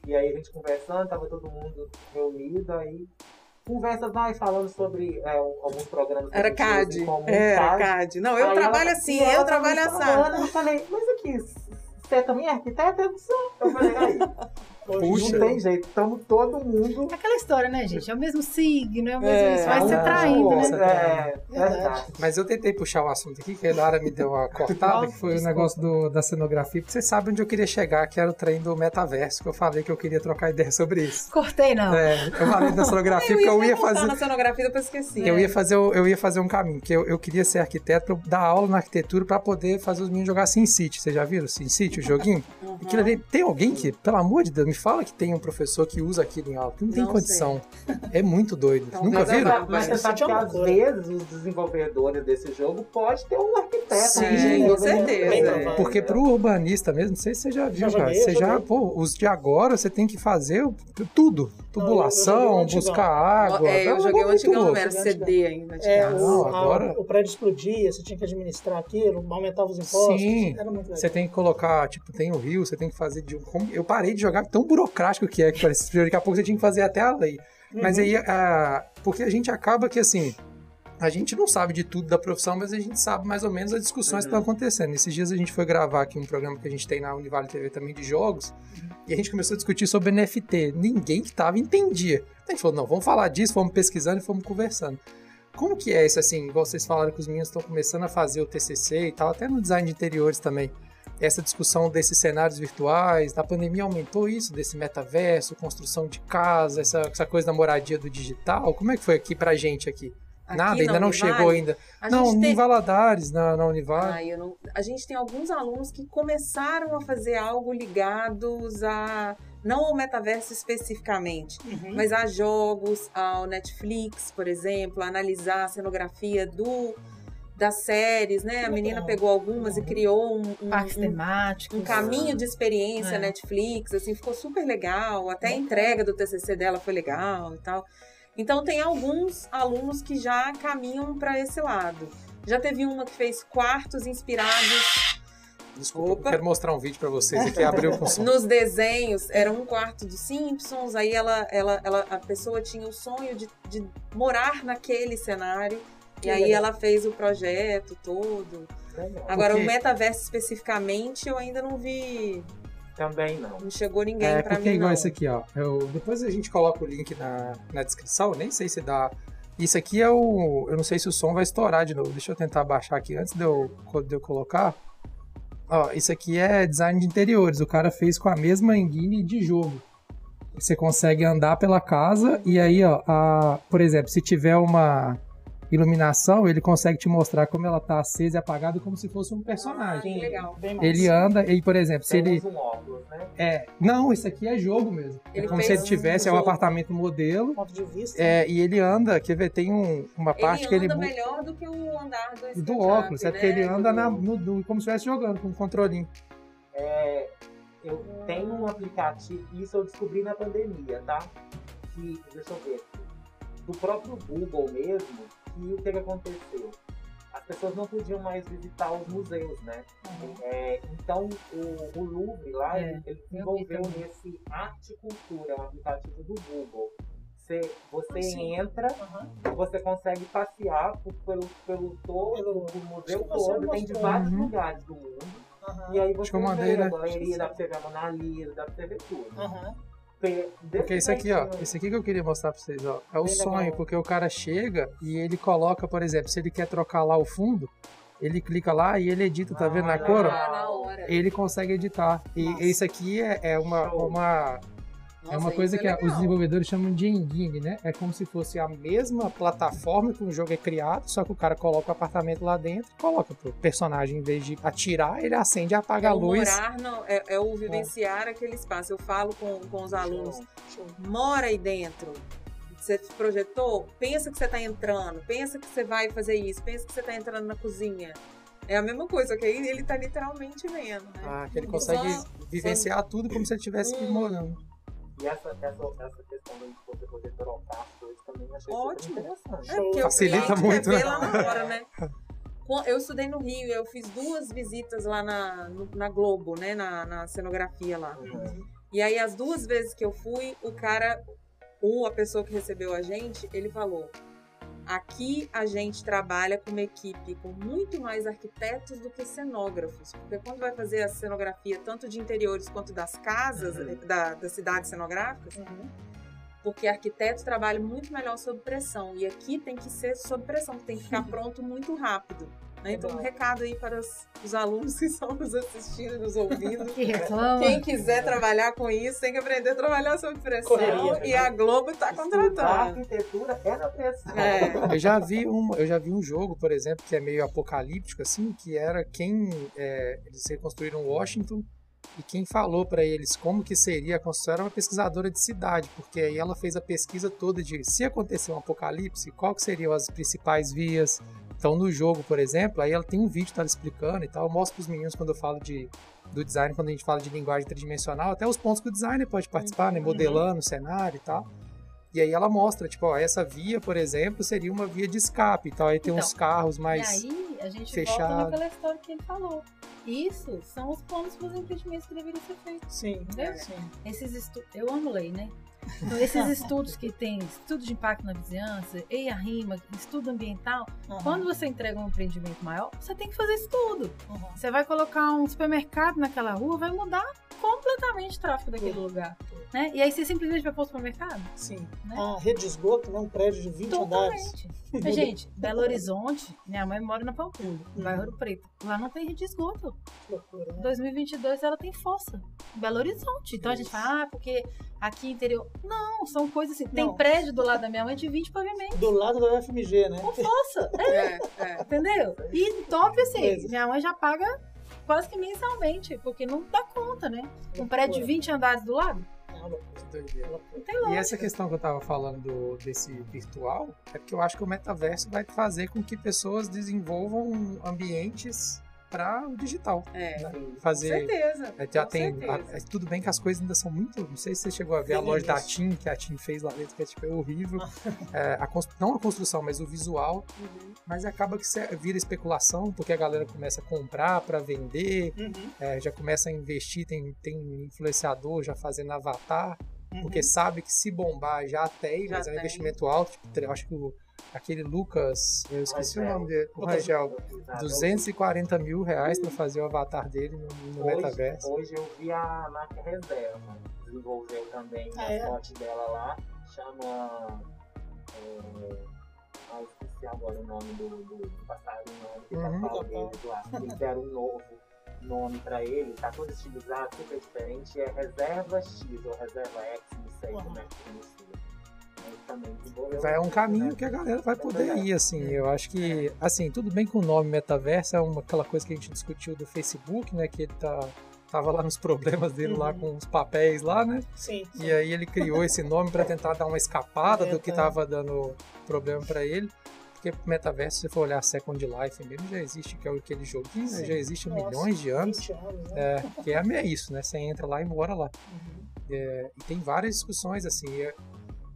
E aí a gente conversando, tava todo mundo reunido, aí conversa vai falando sobre é, alguns programas Era CAD. comum, Era CAD. Não, eu Aí trabalho ela- assim, eu trabalho falando, Eu falei, mas aqui, você também é arquiteta? Eu falei, aí, [laughs] Puxa. não tem jeito, estamos todo mundo. É aquela história, né, gente? É o mesmo signo, é o mesmo. É, isso vai se não, atraindo, não, né? não. É, Verdade. Mas eu tentei puxar o assunto aqui, que a Lara me deu uma [laughs] cortada, que foi o negócio do, da cenografia. Porque você sabe onde eu queria chegar, que era o trem do metaverso, que eu falei que eu queria trocar ideia sobre isso. Cortei, não. É, eu falei da cenografia [laughs] porque eu ia fazer. na cenografia, depois esqueci. Eu ia fazer, o- eu ia fazer um caminho, que eu, eu queria ser arquiteto dar aula na arquitetura pra poder fazer os meninos jogar SimCity. Vocês já viram SimCity, o joguinho? Uhum. Aquilo ali, tem alguém que, pelo amor de Deus, me fala que tem um professor que usa aquilo em aula, que não tem Não condição. É muito doido. Então, Nunca mas é viram? Mas você sabe é que às vezes os desenvolvedores desse jogo pode ter um arquiteto. Sim, né? com certeza. É. Porque pro urbanista mesmo, não sei se você já viu, Já cara. Você já pô, os de agora você tem que fazer tudo. Tubulação, buscar água. É, eu joguei o antigão, louco. era CD ainda. de É, casa. o, Não, agora- a- o prédio explodia, você tinha que administrar aquilo, aumentava os impostos. Sim. Era muito legal. Você tem que colocar, tipo, tem o rio, você tem que fazer de um. Eu parei de jogar tão burocrático que é, que parece que daqui a pouco você tinha que fazer até a lei. Mas aí, ah, porque a gente acaba que assim. A gente não sabe de tudo da profissão, mas a gente sabe mais ou menos as discussões que estão acontecendo. Esses dias a gente foi gravar aqui um programa que a gente tem na Univale TV também de jogos, e a gente começou a discutir sobre NFT. Ninguém que tava entendia. A gente falou, não, vamos falar disso, fomos pesquisando e fomos conversando. Como que é isso, assim, vocês falaram que os meninos estão começando a fazer o TCC e tal, até no design de interiores também. Essa discussão desses cenários virtuais, da pandemia aumentou isso, desse metaverso, construção de casa, essa, essa coisa da moradia do digital. Como é que foi aqui pra gente aqui? Aqui Nada, na ainda não chegou ainda. Não, tem- em Valadares, na, na Univale. Ai, eu não- A gente tem alguns alunos que começaram a fazer algo ligados a. Não ao metaverso especificamente, Uhum. mas a jogos, ao Netflix, por exemplo, a analisar a cenografia do, das séries, né? A menina pegou algumas e criou um, um- Parques um- temáticos. um caminho de experiência É. Netflix, assim, ficou super legal. Até a entrega do TCC dela foi legal e tal. Então tem alguns alunos que já caminham para esse lado. Já teve uma que fez quartos inspirados Desculpa, Opa. quero mostrar um vídeo pra vocês aqui, abriu com som. [laughs] nos desenhos. Era um quarto dos Simpsons. Aí ela, ela, ela, a pessoa tinha o sonho de, de morar naquele cenário. Que e aí legal. ela fez o projeto todo. Legal. Agora, Porque- o metaverso especificamente, eu ainda não vi. Também não. Não chegou ninguém É, pra porque é mim, igual não. esse aqui, ó. Eu- depois a gente coloca o link na, na descrição, nem sei se dá. Isso aqui é o. Eu não sei se o som vai estourar de novo. Deixa eu tentar baixar aqui antes de eu, de eu colocar. Ó, isso aqui é design de interiores. O cara fez com a mesma engine de jogo. Você consegue andar pela casa e aí, ó, a, por exemplo, se tiver uma iluminação, ele consegue te mostrar como ela tá acesa e apagada como se fosse um personagem. Que legal. Bem mais. Ele anda e, por exemplo, se ele um óculos, né? é, não, isso aqui é jogo mesmo. Ele é como se ele tivesse é um um jogo. apartamento modelo. Ponto de vista. É, e ele anda, quer ver, tem um- uma parte ele que ele anda bu- melhor do que o andar do do óculos, é porque né? ele anda na, no, no- como se estivesse jogando com um controlinho. É, eu tenho um aplicativo, isso eu descobri na pandemia, tá? Que, deixa eu ver, do próprio Google mesmo, que o que, que aconteceu? As pessoas não podiam mais visitar os museus, né? É, então, o, o Louvre lá, É, ele, ele eu vi desenvolveu também. esse Arte Cultura, é um aplicativo do Google. Você, você Sim. entra, você consegue passear por- pelo, pelo todo, do museu todo, tem de vários Uhum. lugares do mundo. E aí você vê né? a galeria, dá pra você ver a Mona Lisa, dá pra você ver tudo. Aham. Porque esse aqui, ó, esse aqui que eu queria mostrar pra vocês, ó, é o sonho, porque o cara chega e ele coloca, por exemplo, se ele quer trocar lá o fundo, ele clica lá e ele edita, tá vendo na Ah, cor, ó? Ele consegue editar. E Nossa. isso aqui é, é uma, Show. Uma, é Nossa, uma coisa isso que é os desenvolvedores chamam de engine, né? É como se fosse a mesma plataforma que o jogo é criado, só que o cara coloca o apartamento lá dentro e coloca pro personagem, em vez de atirar, ele acende e apaga É a luz. morar, não, é, é o vivenciar aquele espaço. Eu falo com, com os alunos, Show. mora aí dentro. Você projetou, pensa que você está entrando, pensa que você vai fazer isso, pensa que você está entrando na cozinha. É a mesma coisa, que aí ele tá literalmente vendo, né? Ah, que ele consegue Só- vivenciar tudo como se ele estivesse Hum. morando. E essa, essa, essa questão de você poder trocar as coisas também achei Ótimo. super interessante. É porque Facilita o cliente muito, né? lá na hora, né? Eu estudei no Rio, eu fiz duas visitas lá na, na Globo, né? Na, na cenografia lá. Uhum. E aí, as duas vezes que eu fui, o cara, ou a pessoa que recebeu a gente, ele falou: aqui a gente trabalha com uma equipe com muito mais arquitetos do que cenógrafos. Porque quando vai fazer a cenografia, tanto de interiores quanto das casas, Uhum. da, das cidades cenográficas, Uhum. porque arquitetos trabalham muito melhor sob pressão. E aqui tem que ser sob pressão, tem que ficar [laughs] pronto muito rápido. Né? Então, um recado aí para os, os alunos que [laughs] estão nos assistindo e nos ouvindo. Que reclama. Quem quiser trabalhar com isso tem que aprender a trabalhar sob pressão. Correria, e a Globo está Estudar contratando. arquitetura é na pressão. É. Eu já vi um, eu já vi um jogo, por exemplo, que é meio apocalíptico assim, que era quem é, eles reconstruíram Washington e quem falou para eles como que seria a construção era uma pesquisadora de cidade, porque aí ela fez a pesquisa toda de se acontecer um apocalipse, qual que seriam as principais vias. Então no jogo, por exemplo, aí ela tem um vídeo que ela explicando e tal, eu mostro pros meninos quando eu falo de do design, quando a gente fala de linguagem tridimensional, até os pontos que o designer pode participar, né, modelando o cenário e tal. E aí ela mostra, tipo, ó, essa via, por exemplo, seria uma via de escape. Então aí tem Então, uns carros E mais. aí, a gente fechado. volta naquela história que ele falou. Isso são os planos para os empreendimentos que deveriam ser feitos. Sim, Entendeu? sim. Esses estu... Eu amo lei, né? Então, esses estudos que tem, estudo de impacto na vizinhança, EIA RIMA, estudo ambiental, Aham. quando você entrega um empreendimento maior, você tem que fazer isso tudo. Uhum. Você vai colocar um supermercado naquela rua, vai mudar completamente o tráfego daquele lugar. Né? E aí você simplesmente vai pôr o supermercado? Sim. Né? A rede de esgoto, né? Um prédio de 20 andares. Totalmente. Mas, gente, [laughs] Belo Horizonte, minha mãe mora na Pampulha, no bairro Ouro Preto. Lá não tem rede de esgoto. Loucura, né? 2022 ela tem. Em Belo Horizonte. Então a gente fala, ah, porque aqui interior. Não, são coisas assim. Tem Não. prédio do lado da minha mãe de 20 pavimentos. Do lado da UFMG, né? Com fossa. [laughs] É, é. Entendeu? E top assim, Beleza. minha mãe já paga quase que mensalmente, porque não dá conta, né? Um prédio de 20 andares do lado? É E essa questão que eu tava falando do- desse virtual é porque eu acho que o metaverso vai fazer com que pessoas desenvolvam ambientes para o digital. É, né? com Fazer. certeza. É, já com tem. certeza. a- tudo bem que as coisas ainda são muito. Não sei se você chegou a ver a Bem loja da início. TIM, que a TIM fez lá dentro, que é tipo é horrível. [laughs] É, a não a construção, mas o visual. Uhum. Mas acaba que vira especulação, porque a galera começa a comprar para vender, Uhum, é, já começa a investir, tem, tem influenciador já fazendo avatar, uhum. porque sabe que se bombar já tem, Já mas é um tem. investimento alto. Tipo, acho que o- aquele Lucas, eu esqueci o Rangel. nome dele, o Rangel, Exato. 240 mil reais para fazer o avatar dele no, no Hoje, metaverso. hoje eu vi a marca Reserva, desenvolveu também Ah, a é? dela lá, chama. É, ah, esqueci agora o nome do, do, do passarinho lá, do Uhum. pica-pau deles lá. Eles deram um novo nome pra ele, tá todo estilizado, super diferente, é Reserva X ou Reserva X, não sei Uhum. como é que inicia. É um caminho que a galera vai poder ir, assim. Eu acho que, assim, tudo bem que o nome metaverso é uma, aquela coisa que a gente discutiu do Facebook, né? Que ele tá, tava lá nos problemas dele lá Uhum. com os papéis lá, né? Sim. E aí ele criou esse nome para tentar dar uma escapada É, do que tava dando problema para ele. Porque metaverso, se você for olhar Second Life mesmo, já existe, que é aquele joguinho? Sim. já existe há milhões de anos. 20 anos, né? É, que é é isso, né? Você entra lá e mora lá. Uhum. É, e tem várias discussões, assim.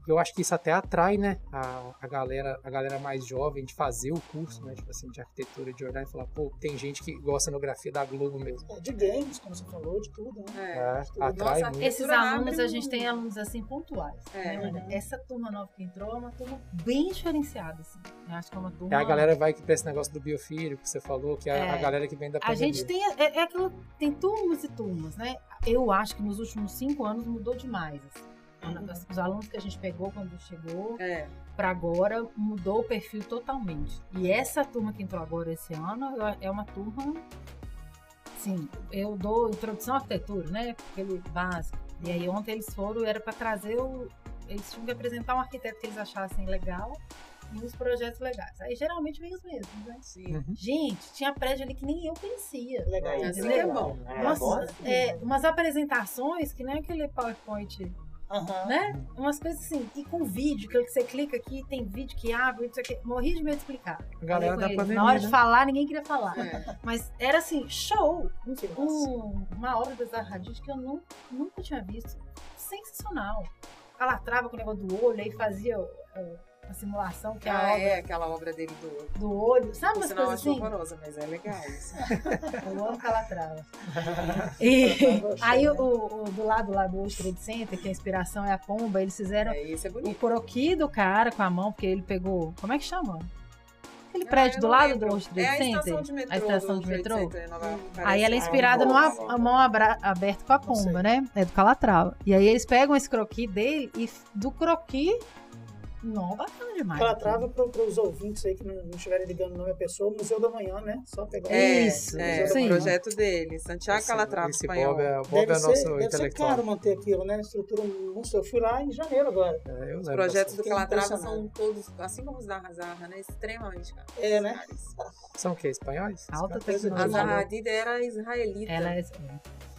É- eu acho que isso até atrai, né? A, a, galera, a galera mais jovem de fazer o curso, né? Tipo assim, de arquitetura, de olhar e falar, pô, tem gente que gosta de cenografia da Globo mesmo. É, De games, como você falou, de tudo, né? É. É, tudo. atrai Nossa, muito. Esses alunos, abre a gente tem alunos assim pontuais. É. né? Olha, Essa turma nova que entrou é uma turma bem diferenciada. Assim. Eu acho que é uma turma. É a galera vai pra esse negócio do biofilho que você falou, que é, É. a galera que vem da A pandemia. gente tem. É, é aquilo. Tem turmas e turmas, né? Eu acho que nos últimos cinco anos mudou demais. assim. Os- Os alunos que a gente pegou quando chegou É. para agora mudou o perfil totalmente. E essa turma que entrou agora esse ano é uma turma. Sim, eu dou introdução à arquitetura, né? Aquele básico. E aí ontem eles foram, era para trazer o. Eles tinham que apresentar um arquiteto que eles achassem legal e os projetos legais. Aí geralmente vem os mesmos, né? Sim. Uhum. Gente, tinha prédio ali que nem eu conhecia. Legal. É, Isso é bom. É, Nossa, bom. é, umas apresentações que nem aquele PowerPoint, Aham. né? Umas coisas assim, e com vídeo, que você clica aqui, tem vídeo que abre, não sei o quê. morri de medo de explicar. A galera da eles. pandemia, Na hora de né? falar, ninguém queria falar. É. Mas era assim, show! Um- um- uma obra da Zaha Hadid que eu nu- nunca tinha visto. Sensacional. Calatrava com o negócio do olho, aí fazia uh, a simulação, que é a Ah, obra é aquela obra dele do. do olho. Sabe umas coisas assim? horrorosa, mas é legal isso. [laughs] Eu amo Calatrava. [laughs] E aí o, o- do lado lá do World Trade Center, que a inspiração é a pomba, eles fizeram É, é o croqui do cara com a mão, porque ele pegou. Como é que chama? Aquele Ah, prédio eu do lado lembro. do World É Trade a Center. estação de metrô. A estação de metrô. Center, York, Aí ela é Ah, inspirada numa gosto. a mão abra- aberta com a pomba, né? É do Calatrava. E aí eles pegam esse croqui dele e do croqui. Não, bacana demais. Ela aquilo. trava para os ouvintes aí que não, não estiverem ligando o nome da pessoa, Museu da Manhã, né? Só pegar. É, Isso, é, sim. o projeto dele. Santiago Esse- Calatrava, Esse espanhol. Bob é, Bob Deve, é ser, nosso deve ser caro manter aquilo, né? Estrutura monstro. Eu fui lá em janeiro agora. É, Os projetos do Calatrava são todos, assim como os da Hazarra, né? Extremamente caros. É, né? São o quê? Espanhóis? Alta A tecnologia. Zaha Hadid era israelita, Ela é.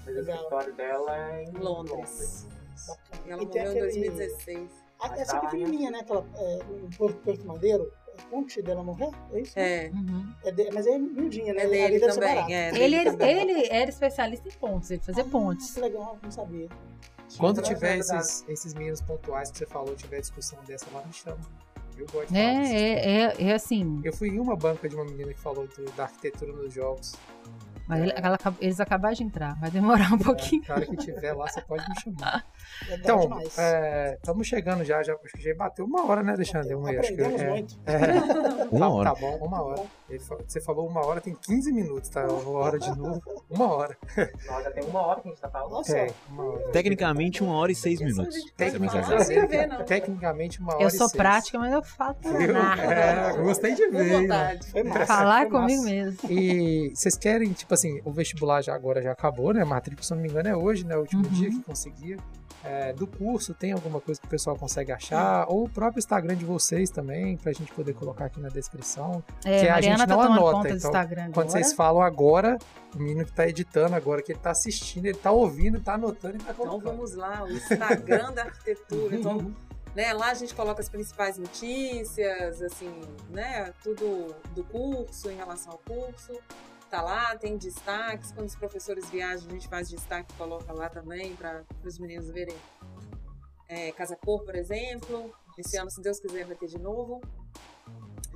Mas o Legal. escritório dela é em Londres. Bacana. E ela E morreu em aquele- 2016. Ah, essa pequenininha, né? Aquela, é, um Porto, Porto Madeiro. É Ponte dela morrer? É isso? É, Uhum. É de- mas é miudinha, né? é dele também. É, Ele, dele ele, também. ele era especialista em pontes, ele fazia Ah, pontes. Que legal, não sabia. Quando tiver é esses, esses meninos pontuais que você falou, tiver discussão dessa lá, me chama. Eu gosto de falar disso. É, é, é, é assim. Eu fui em uma banca de uma menina que falou do- da arquitetura nos jogos. Mas ele- ela eles acabaram de entrar, vai demorar um pouquinho. A hora que tiver lá, você pode me chamar. [laughs] Legal Então, demais. estamos chegando já, já. Acho que já bateu uma hora, né, Alexandre? Uma, acho que, é, muito. é. [laughs] Uma tá, hora. Tá bom, uma hora. Você falou uma hora, tem 15 minutos, tá? Uma hora de novo. Uma hora. Nós já tem uma hora que a gente tá falando. Nossa, É, uma hora. Tecnicamente, uma hora e seis minutos. Tecnicamente, uma hora Eu sou prática, mas eu falo nada. É, gostei de ver. vontade. foi massa. Falar comigo mesmo. E vocês querem, tipo assim, o vestibular já agora já acabou, né? A matrícula, se não me engano, é hoje, né? O último Uhum. dia que conseguia. É, do curso, tem alguma coisa que o pessoal consegue achar? Ou o próprio Instagram de vocês também, pra gente poder colocar aqui na descrição. É, Que a Mariana gente tá não tomando anota, então, Instagram Quando agora. vocês falam agora, o menino que tá editando agora, que ele tá assistindo, ele tá ouvindo, tá anotando e tá Então colocando. vamos lá, o Instagram da arquitetura. Então, [laughs] né, lá a gente coloca as principais notícias, assim, né, tudo do curso, em relação ao curso. Tá lá, tem destaques. Quando os professores viajam, a gente faz destaque e coloca lá também para os meninos verem. É, Casa Cor, por exemplo. Esse ano, se Deus quiser, vai ter de novo.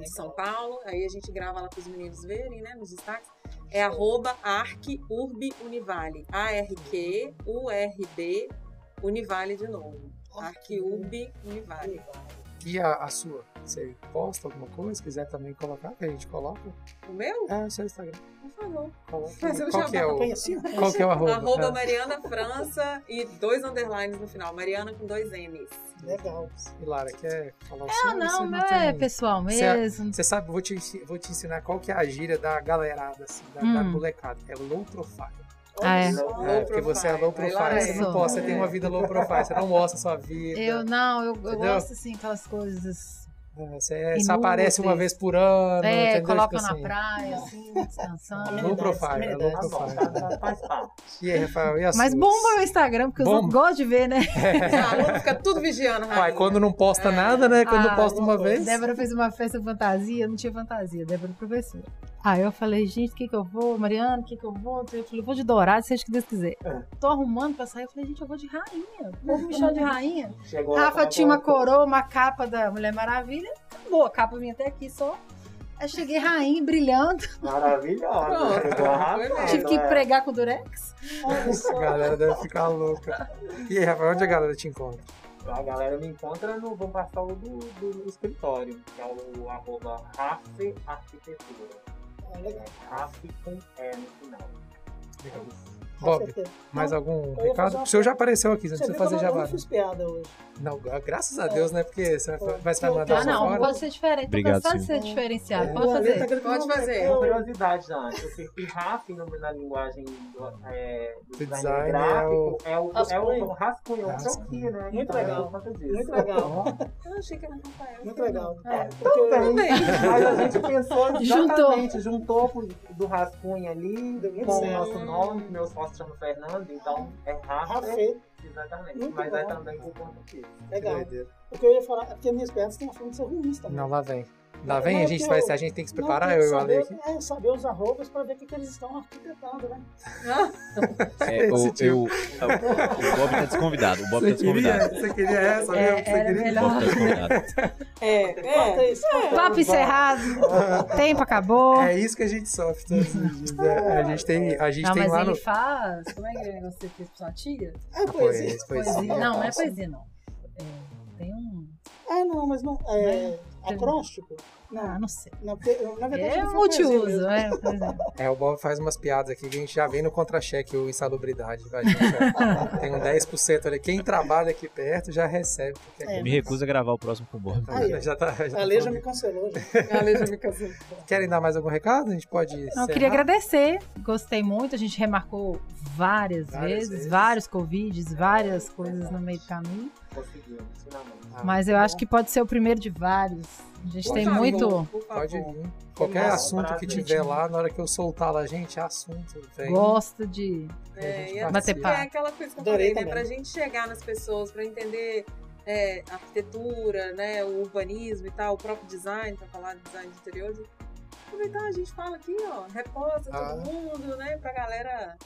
Em São Paulo. Aí a gente grava lá para os meninos verem, né, nos destaques. É arroba. A-R-Q-U-R-B Univale de novo. Arquiurb Univale. E a, a sua? Você posta alguma coisa? Se quiser também colocar, que a gente coloca. O meu? É, o seu Instagram. Por favor. Coloca. Mas eu já que é o, qual que é o arroba? Arroba É. Mariana França e dois underlines no final. Mariana com dois M's. Legal. E Lara, quer falar o Ah, seu? não, Você meu é pessoal Você- mesmo. Você sabe, vou te, vou te ensinar qual que é a gíria da galerada, assim, da, da Hum. molecada. É low profile. Ah, é. É, porque você é low profile, você não posta, você tem uma vida low profile, você não mostra sua vida. Eu não, eu, eu gosto assim, aquelas coisas. Você só aparece uma vez por ano, É, entendeu? coloca Tipo na assim, praia, assim, descansando. Low profile, é low bom, profile. faz parte. E aí, Rafael, e a Mas bomba o Instagram, porque os Bomba. outros gostam de ver, né? Os alunos ficam tudo vigiando, Rainha. quando não posta nada, né? Quando Ah, posta uma vez. Débora fez uma festa fantasia, não tinha fantasia, Débora é professora. Aí eu falei, gente, o que que eu vou? Mariana, o que que eu vou? Eu falei, vou de dourado, seja o que Deus quiser. É. Tô arrumando pra sair, eu falei, gente, eu vou de rainha. O povo me chama de rainha. Chegou Rafa tinha uma coroa, uma capa da Mulher Maravilha, acabou, a capa vinha até aqui só. Aí cheguei rainha, brilhando, Maravilhosa. Pronto, tive que é. pregar com durex. A galera deve ficar louca. E aí, Rafael, onde a galera te encontra? A galera me encontra no Vamos Passar o do, do escritório, que é o arroba Rafe Arquitetura. Ah, legal. Rafe com E no final. Bob, mais Não, algum recado? uma- O senhor já apareceu aqui, você não precisa fazer jabá. eu não fiz piada hoje. Não, graças a Deus, né? Porque você vai, vai, Eu- mandar Ah, não, fora. pode ser diferente. Obrigado, Tô ser diferenciado, O pode tá fazer. gritando, Pode fazer. Uma eu- curiosidade. Eu sei que Rafe, no- na linguagem do, é, do design design gráfico, é o, é Rascunho. o rascunho, é o Rascunho. croquis, né? Muito Então, legal. é por conta disso. Muito legal. Eu achei que era Rafael. Muito legal. É. Também. Mas a gente pensou Juntou. exatamente, juntou do rascunho ali com o nosso nome, que meu chama Fernando, então é Rafa. Rafê, Exatamente. Muito Mas é bom. também por conta disso. legal. doideira. O que eu ia falar é porque minhas pernas têm a fama de ser ruins também. Não, lá vem. Lá vem, Não, a gente, vai, eu- a gente tem que se preparar, eu que e o Ale saber, aqui. é, saber os arrobas pra ver o que, que eles estão arquitetando, né? É, [laughs] o, tio. eu, o Bob tá desconvidado. O Bob tá Você queria, desconvidado. você queria essa mesmo? É, Você era queria? O melhor. Bob tá desconvidado. É, é. isso. corta Papo encerrado, [laughs] tempo acabou. É isso que a gente sofre todos os dias. é. A gente tem, a gente Não, tem mas lá ele no. faz. Como é que é o negócio que você fez pra sua tia? É poesia. Poesia, Poesia. poesia. Não, não é poesia, não. É, tem um. Ah, não, mas não. É. Acróstico? Ah, Não. não sei. Na, na verdade, É multiuso, mesmo. é. [laughs] É, o Bob faz umas piadas aqui que a gente já vem no contra-cheque, o insalubridade. A gente já [laughs] tem um 10% ali. Quem trabalha aqui perto já recebe. Porque É. Me recuso a gravar o próximo com o Bob. Aí, já, tá, já tá A lei [laughs] já me cancelou. Já. A lei já me casou. Querem dar mais algum recado? A gente pode. Não, eu queria agradecer. Gostei muito. A gente remarcou várias, Várias vezes, vezes. vários Covids, várias coisas no meio do caminho. Mas eu acho que pode ser o primeiro de vários. A gente Por tem favor, muito. Pode vir. Qualquer Nossa, assunto que tiver lá, na hora que eu soltar lá, gente, assunto, vem. Gosta de. É. Bater é papo. aquela coisa que eu Adorei falei, né? Pra gente chegar nas pessoas, pra entender é, arquitetura, né, o urbanismo e tal, o próprio design, pra falar de design de interiores. Aproveitar, a gente fala aqui, ó, reposta Ah. todo mundo, né, pra galera.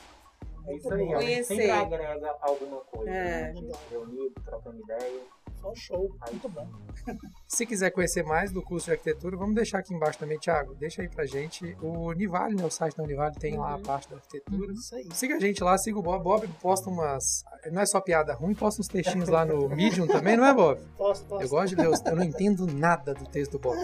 É isso aí, ó. Conhecer. Sempre agrega alguma coisa. É. Né? A gente reunido, trocando ideia. Só show. Muito bom. [laughs] Se quiser conhecer mais do curso de arquitetura, vamos deixar aqui embaixo também, Thiago. Deixa aí pra gente. O Univale, né? O site da Univale tem lá a Uhum. parte da arquitetura. Isso aí. Siga a gente lá, siga o Bob. Bob posta umas. Não é só piada ruim, posta uns textinhos lá no [laughs] Medium também, não é, Bob? Posso, posso. Eu gosto de ler, os- eu não entendo nada do texto do Bob.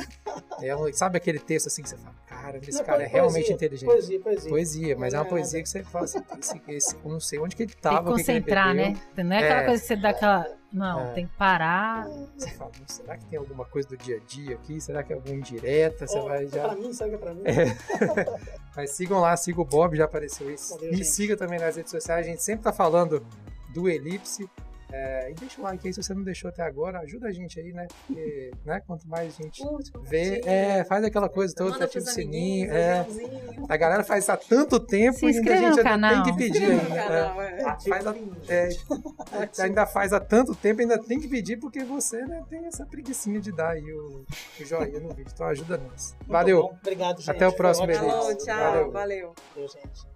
É um- sabe aquele texto assim que você fala, cara, esse Não, cara é poesia, realmente inteligente. Poesia, poesia. Poesia, mas é uma é poesia nada. que você fala assim, esse, esse, eu não sei onde que ele Tem tava, que o que ele concentrar, né? Não é aquela É. coisa que você dá aquela. Não, É. tem que parar. Você fala, "Não, será que tem alguma coisa do dia a dia aqui? Será que é alguma indireta? Você vai é já. Pra mim, segue pra mim. [laughs] Mas sigam lá, siga o Bob, já apareceu isso. Valeu, Me gente. siga também nas redes sociais, a gente sempre tá falando do Elipse. É, e deixa o like aí se você não deixou até agora, ajuda a gente aí, né? Porque, né? Quanto mais gente Curte, vê, é, faz aquela coisa toda, ativa o sininho. É. A galera faz isso há tanto tempo Se e ainda a gente ainda canal. tem que pedir ainda. é. canal, é. Ativa Faz a-. É, ainda faz há tanto tempo, ainda tem que pedir, porque você né, tem essa preguicinha de dar aí o, o joinha no vídeo. Então ajuda nós. Muito Valeu. bom. Obrigado, gente. Até o próximo. Falou, tchau, Valeu. valeu. Valeu, gente.